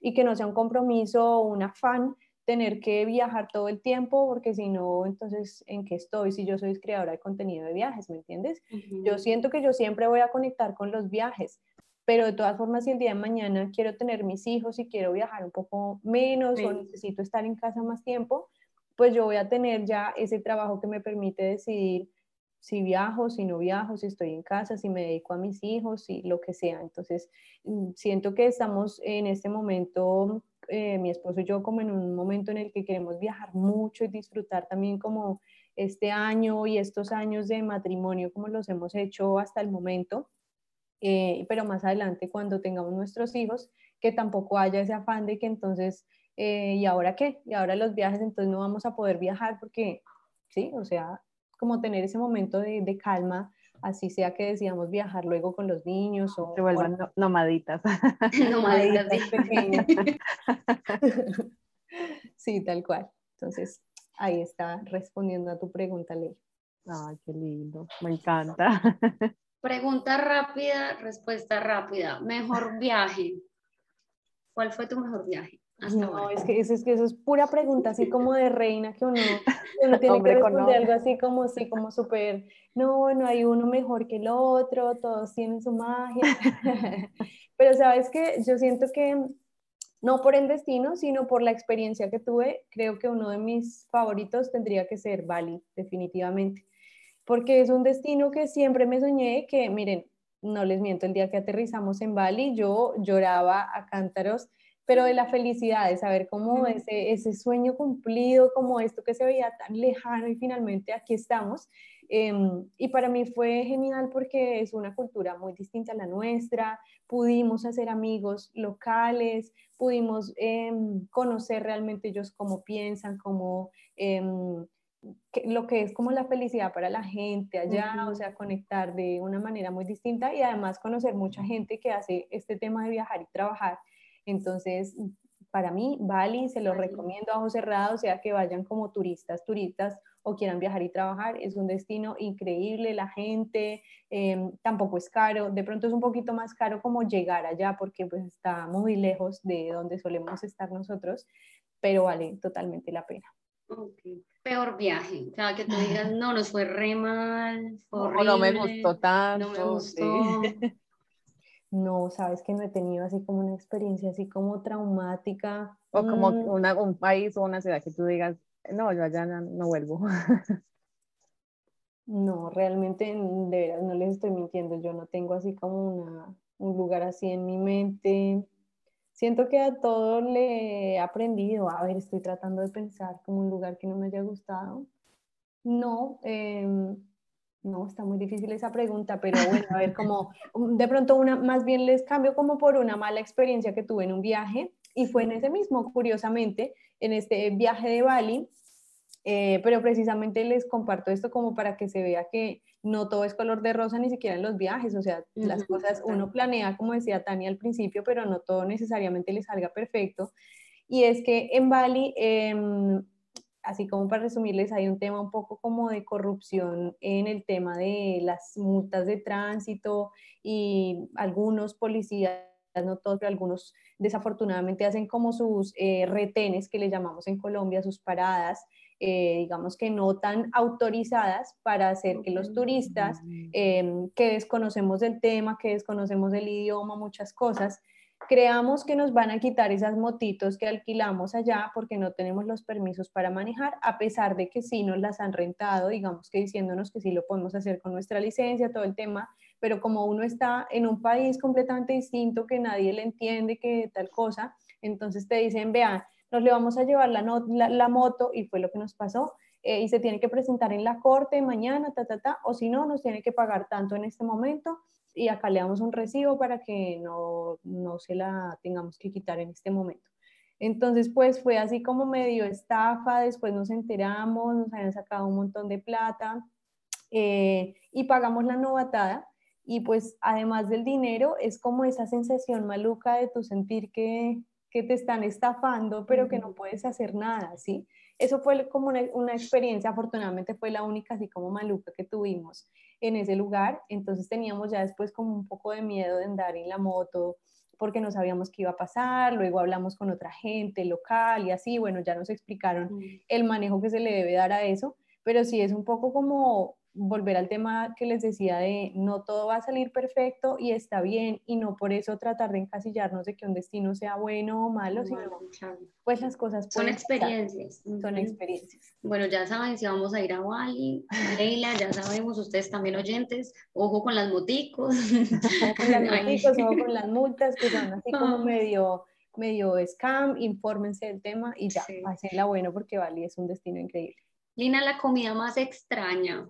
y que no sea un compromiso o un afán tener que viajar todo el tiempo, porque si no, entonces, ¿en qué estoy? Si yo soy creadora de contenido de viajes, ¿me entiendes? Yo siento que yo siempre voy a conectar con los viajes, pero de todas formas, si el día de mañana quiero tener mis hijos y quiero viajar un poco menos o necesito estar en casa más tiempo, pues yo voy a tener ya ese trabajo que me permite decidir si viajo, si no viajo, si estoy en casa, si me dedico a mis hijos, si lo que sea. Entonces, mm, siento que estamos en este momento, eh, mi esposo y yo, como en un momento en el que queremos viajar mucho y disfrutar también como este año y estos años de matrimonio como los hemos hecho hasta el momento. Eh, pero más adelante cuando tengamos nuestros hijos, que tampoco haya ese afán de que entonces, eh, ¿y ahora qué? Y ahora los viajes, entonces no vamos a poder viajar porque, sí, o sea, como tener ese momento de, calma, así sea que decíamos viajar luego con los niños o... Se vuelvan nomaditas. nomaditas pequeñas. sí, tal cual. Entonces, ahí está respondiendo a tu pregunta, Ley. Ay, qué lindo, me encanta. Pregunta rápida, respuesta rápida. Mejor viaje. ¿Cuál fue tu mejor viaje? no, es que, eso, es que eso es pura pregunta, así como de reina, que uno, uno tiene que responder algo así como, así como súper, no, no hay uno mejor que el otro, todos tienen su magia. Pero sabes que yo siento que no por el destino, sino por la experiencia que tuve, creo que uno de mis favoritos tendría que ser Bali, definitivamente porque es un destino que siempre me soñé, que miren, no les miento, el día que aterrizamos en Bali yo lloraba a cántaros, pero de la felicidad, de saber cómo ese, ese sueño cumplido, como esto que se veía tan lejano y finalmente aquí estamos. Em, y para mí fue genial porque es una cultura muy distinta a la nuestra, pudimos hacer amigos locales, pudimos em, conocer realmente ellos cómo piensan, cómo... Em, lo que es como la felicidad para la gente allá, o sea, conectar de una manera muy distinta y además conocer mucha gente que hace este tema de viajar y trabajar. Entonces, para mí, Bali se lo recomiendo a ojos cerrados, sea que vayan como turistas, turistas o quieran viajar y trabajar, es un destino increíble, la gente em, tampoco es caro, de pronto es un poquito más caro como llegar allá porque pues está muy lejos de donde solemos estar nosotros, pero vale totalmente la pena. Peor viaje, o sea, que tú digas, no, nos fue re mal, o no me gustó tanto. No me gustó. No, sabes que no he tenido así como una experiencia así como traumática. O como mm. un país o una ciudad que tú digas, no, yo allá no, vuelvo. No, realmente de veras no les estoy mintiendo, yo no tengo así como una, un lugar así en mi mente. Siento que a todo le he aprendido. A ver, estoy tratando de pensar como un lugar que no me haya gustado. No, em, no, está muy difícil esa pregunta, pero bueno, a ver, como de pronto una, más bien les cambio como por una mala experiencia que tuve en un viaje y fue en ese mismo, curiosamente, en este viaje de Bali, eh, pero precisamente les comparto esto como para que se vea que no todo es color de rosa ni siquiera en los viajes, o sea, las cosas uno planea, como decía Tania al principio, pero no todo necesariamente le salga perfecto. Y es que en Bali, em, así como para resumirles, hay un tema un poco como de corrupción en el tema de las multas de tránsito y algunos policías, no todos, pero algunos desafortunadamente hacen como sus eh, retenes, que le llamamos en Colombia, sus paradas, eh, digamos que no tan autorizadas para hacer que los turistas em, que desconocemos del tema, que desconocemos el idioma, muchas cosas, creamos que nos van a quitar esas motitos que alquilamos allá porque no tenemos los permisos para manejar, a pesar de que sí nos las han rentado, digamos que diciéndonos que sí lo podemos hacer con nuestra licencia, todo el tema, pero como uno está en un país completamente distinto, que nadie le entiende, que tal cosa, entonces te dicen, vean, nos le vamos a llevar la, la, moto y fue lo que nos pasó. Eh, y se tiene que presentar en la corte mañana, ta, ta, ta, o si no, nos tiene que pagar tanto en este momento y acá le damos un recibo para que no, no se la tengamos que quitar en este momento. Entonces, pues fue así como medio estafa, después nos enteramos, nos habían sacado un montón de plata eh, y pagamos la novatada. Y pues además del dinero, es como esa sensación maluca de tu sentir que, que te están estafando, pero que no puedes hacer nada, ¿sí? Eso fue como una, experiencia, afortunadamente fue la única así como maluca que tuvimos en ese lugar, entonces teníamos ya después como un poco de miedo de andar en la moto porque no sabíamos qué iba a pasar, luego hablamos con otra gente local y así, bueno, ya nos explicaron el manejo que se le debe dar a eso, pero sí es un poco como volver al tema que les decía de no todo va a salir perfecto y está bien y no por eso tratar de encasillarnos de que un destino sea bueno o malo, sino pues las cosas son experiencias. Son experiencias. Bueno, ya saben si vamos a ir a Bali, Leila, ya sabemos ustedes también oyentes, ojo con las moticos. Ojo con las moticos, ojo con las multas que son así como medio medio scam, infórmense del tema y ya, sí. la bueno porque Bali es un destino increíble. Lina, la comida más extraña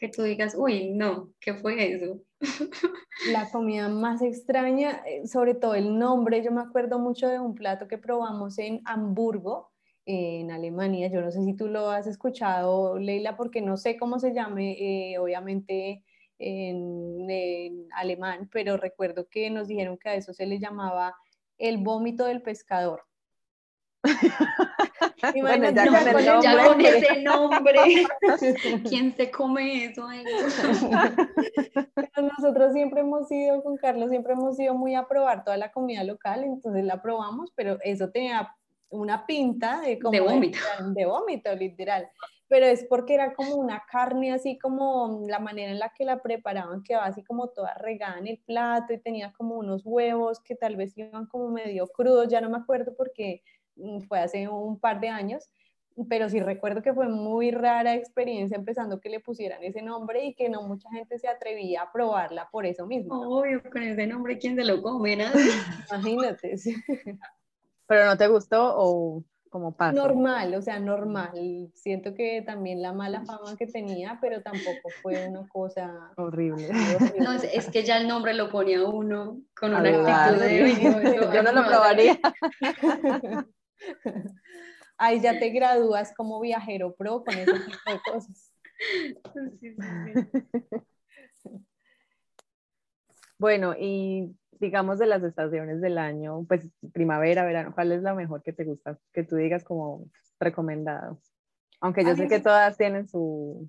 que tú digas, uy, no, ¿qué fue eso? La comida más extraña, eh, sobre todo el nombre, yo me acuerdo mucho de un plato que probamos en Hamburgo, en Alemania, yo no sé si tú lo has escuchado, Leila, porque no sé cómo se llame, eh, obviamente en, en, alemán, pero recuerdo que nos dijeron que a eso se le llamaba el vómito del pescador. bueno, ya, con, ese nombre, ¿quién se come eso? nosotros siempre hemos sido, con Carlos, siempre hemos ido muy a probar toda la comida local, entonces la probamos, pero eso tenía una pinta de, como de vómito. De, vómito, literal. Pero es porque era como una carne, así como la manera en la que la preparaban, que así como toda regada en el plato y tenía como unos huevos que tal vez iban como medio crudos, ya no me acuerdo porque fue hace un par de años, pero sí recuerdo que fue muy rara experiencia empezando que le pusieran ese nombre y que no mucha gente se atrevía a probarla por eso mismo. Obvio, con ese nombre, ¿quién se lo come? Imagínate. ¿Pero no te gustó o como pasa? Normal, o sea, normal. Siento que también la mala fama que tenía, pero tampoco fue una cosa horrible. No, es, que ya el nombre lo ponía uno con una actitud de... Yo no lo probaría. Ahí ya te gradúas como viajero pro con ese tipo de cosas. Bueno, y digamos de las estaciones del año, pues primavera, verano, ¿cuál es la mejor que te gusta? Que tú digas como recomendado. Aunque yo sé que todas tienen su...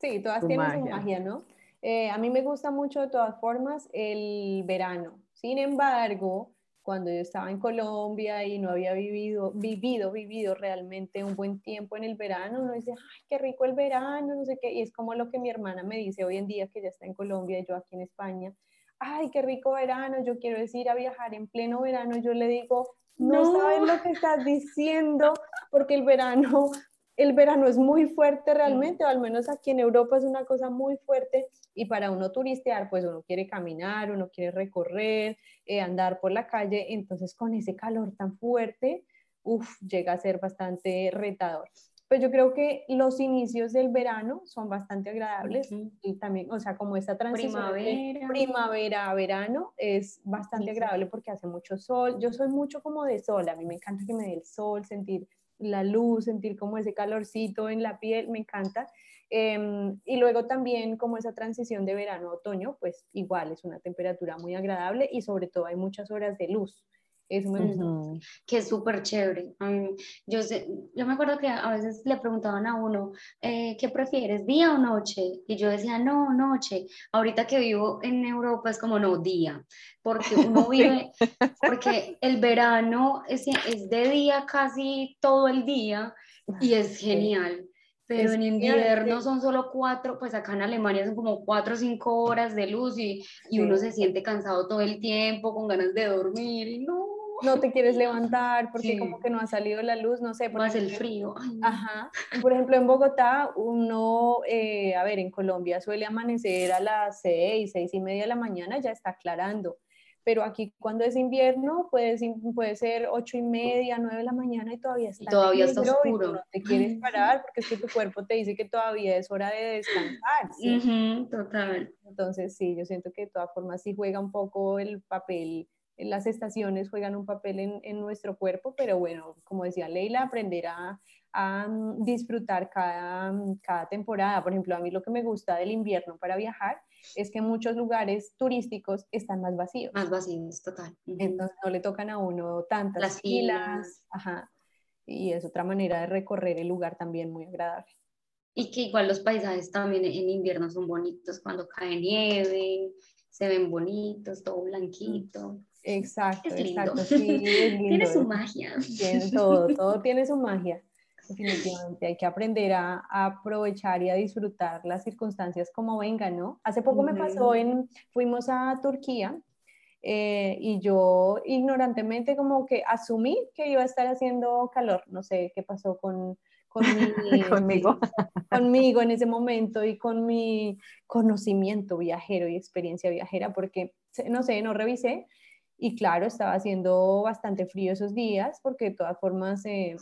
Sí, todas tienen su magia, ¿no? Eh, a mí me gusta mucho de todas formas el verano. Sin embargo, cuando yo estaba en Colombia y no había vivido, vivido, vivido realmente un buen tiempo en el verano, uno dice, ay, qué rico el verano, no sé qué, y es como lo que mi hermana me dice hoy en día que ya está en Colombia y yo aquí en España, ay, qué rico verano, yo quiero decir a viajar en pleno verano, yo le digo, no, no. sabes lo que estás diciendo, porque el verano el verano es muy fuerte realmente, o al menos aquí en Europa es una cosa muy fuerte y para uno turistear, pues uno quiere caminar, uno quiere recorrer, eh, andar por la calle, entonces con ese calor tan fuerte, uff, llega a ser bastante retador. Pues yo creo que los inicios del verano son bastante agradables y también, o sea, como esta transición primavera, primavera a verano es bastante agradable porque hace mucho sol. Yo soy mucho como de sol, a mí me encanta que me dé el sol, sentir la luz, sentir como ese calorcito en la piel, me encanta. Em, y luego también como esa transición de verano a otoño, pues igual es una temperatura muy agradable y sobre todo hay muchas horas de luz. Eso me gusta. Que es súper chévere. yo, sé, yo me acuerdo que a veces le preguntaban a uno, eh, ¿qué prefieres, día o noche? Y yo decía, no, noche. Ahorita que vivo en Europa es como, no, día. Porque uno vive, porque el verano es, es de día casi todo el día y es genial. Pero en invierno son solo cuatro, pues acá en Alemania son como cuatro o cinco horas de luz y, y uno se siente cansado todo el tiempo, con ganas de dormir y no no te quieres levantar porque como que no ha salido la luz, no sé. Más el frío. Ajá. Por ejemplo, en Bogotá, uno, eh, a ver, en Colombia suele amanecer a las seis, seis y media de la mañana, ya está aclarando. Pero aquí cuando es invierno puede, puede ser ocho y media, nueve de la mañana y todavía está, todavía está oscuro. no te quieres parar porque es que tu cuerpo te dice que todavía es hora de descansar. ¿sí? total. Entonces sí, yo siento que de todas formas sí juega un poco el papel las estaciones juegan un papel en, nuestro cuerpo, pero bueno, como decía Leila, aprender a, mm, disfrutar cada, mm, cada, temporada. Por ejemplo, a mí lo que me gusta del invierno para viajar es que muchos lugares turísticos están más vacíos. Más vacíos, total. Entonces no le tocan a uno tantas Las filas. Ajá. Y es otra manera de recorrer el lugar también muy agradable. Y que igual los paisajes también en invierno son bonitos cuando cae nieve, se ven bonitos, todo blanquito. Exacto, exacto. tiene su magia. Tiene todo, todo tiene su magia. Definitivamente hay que aprender a, aprovechar y a disfrutar las circunstancias como vengan, ¿no? Hace poco me pasó en, fuimos a Turquía eh, y yo ignorantemente como que asumí que iba a estar haciendo calor, no sé qué pasó con, con conmigo. conmigo en ese momento y con mi conocimiento viajero y experiencia viajera, porque no sé, no revisé y claro, estaba haciendo bastante frío esos días porque de todas formas eh,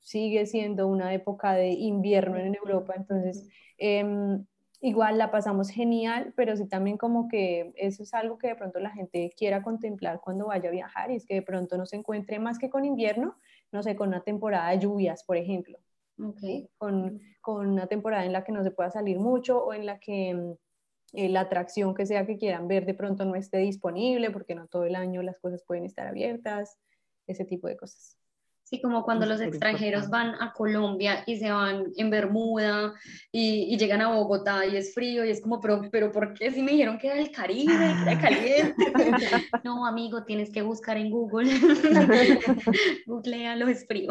sigue siendo una época de invierno en Europa, entonces em, igual la pasamos genial, pero sí también como que eso es algo que de pronto la gente quiera contemplar cuando vaya a viajar y es que de pronto no se encuentre más que con invierno, no sé, con una temporada de lluvias, por ejemplo. Okay. Con, con una temporada en la que no se pueda salir mucho o en la que em, eh, la atracción que sea que quieran ver de pronto no esté disponible porque no todo el año las cosas pueden estar abiertas, ese tipo de cosas. Sí, como cuando los extranjeros van a Colombia y se van en Bermuda y, llegan a Bogotá y es frío y es como, pero, pero ¿por qué si me dijeron que era el Caribe, que era caliente? no, amigo, tienes que buscar en Google. Googlealo, es frío.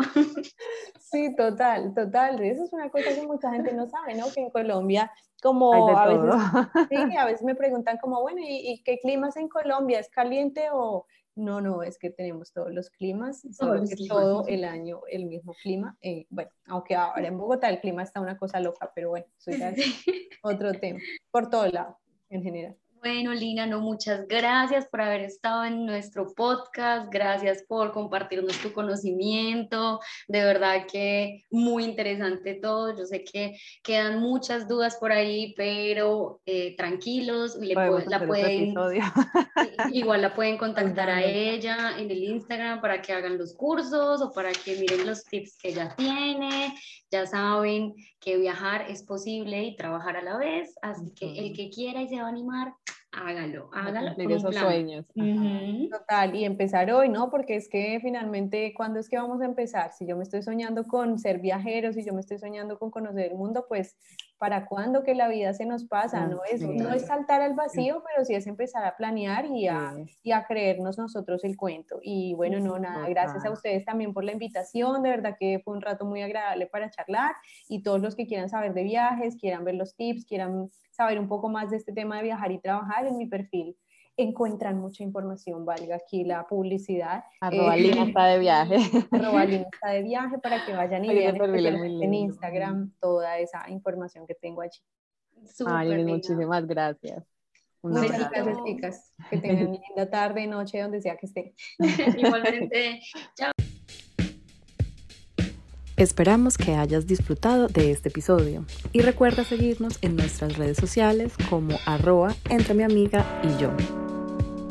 sí, total, total. Eso es una cosa que mucha gente no sabe, ¿no? Que en Colombia como a veces, sí, a veces me preguntan como, bueno, ¿y, ¿y, qué climas en Colombia? ¿Es caliente o no, no, es que tenemos todos los climas, solo que todo el año el mismo clima. Eh, bueno, aunque ahora en Bogotá el clima está una cosa loca, pero bueno, eso ya es otro tema, por todo lado en general. Bueno, Lina, no, muchas gracias por haber estado en nuestro podcast, gracias por compartirnos tu conocimiento, de verdad que muy interesante todo, yo sé que quedan muchas dudas por ahí, pero eh, tranquilos, la pueden, igual la pueden contactar a ella en el Instagram para que hagan los cursos o para que miren los tips que ella tiene, ya saben que viajar es posible y trabajar a la vez, así que el que quiera y se va a animar, hágalo, hágalo. Cumplir esos sueños. Total, y empezar hoy, ¿no? Porque es que finalmente, ¿cuándo es que vamos a empezar? Si yo me estoy soñando con ser viajero, si yo me estoy soñando con conocer el mundo, pues ¿para cuándo que la vida se nos pasa? No es, no es saltar al vacío, pero sí es empezar a planear y a, y a creernos nosotros el cuento. Y bueno, no, nada, gracias a ustedes también por la invitación, de verdad que fue un rato muy agradable para charlar y todos los que quieran saber de viajes, quieran ver los tips, quieran saber un poco más de este tema de viajar y trabajar en mi perfil, encuentran mucha información, valga aquí la publicidad. Arroba eh, está de viaje. Arroba está de viaje para que vayan y vean en Instagram toda esa información que tengo allí. Ay, muchísimas gracias. Muchas gracias, chicas. Que tengan una linda tarde, noche, donde sea que estén. Igualmente. Chao. Esperamos que hayas disfrutado de este episodio y recuerda seguirnos en nuestras redes sociales como arroba entre mi amiga y yo.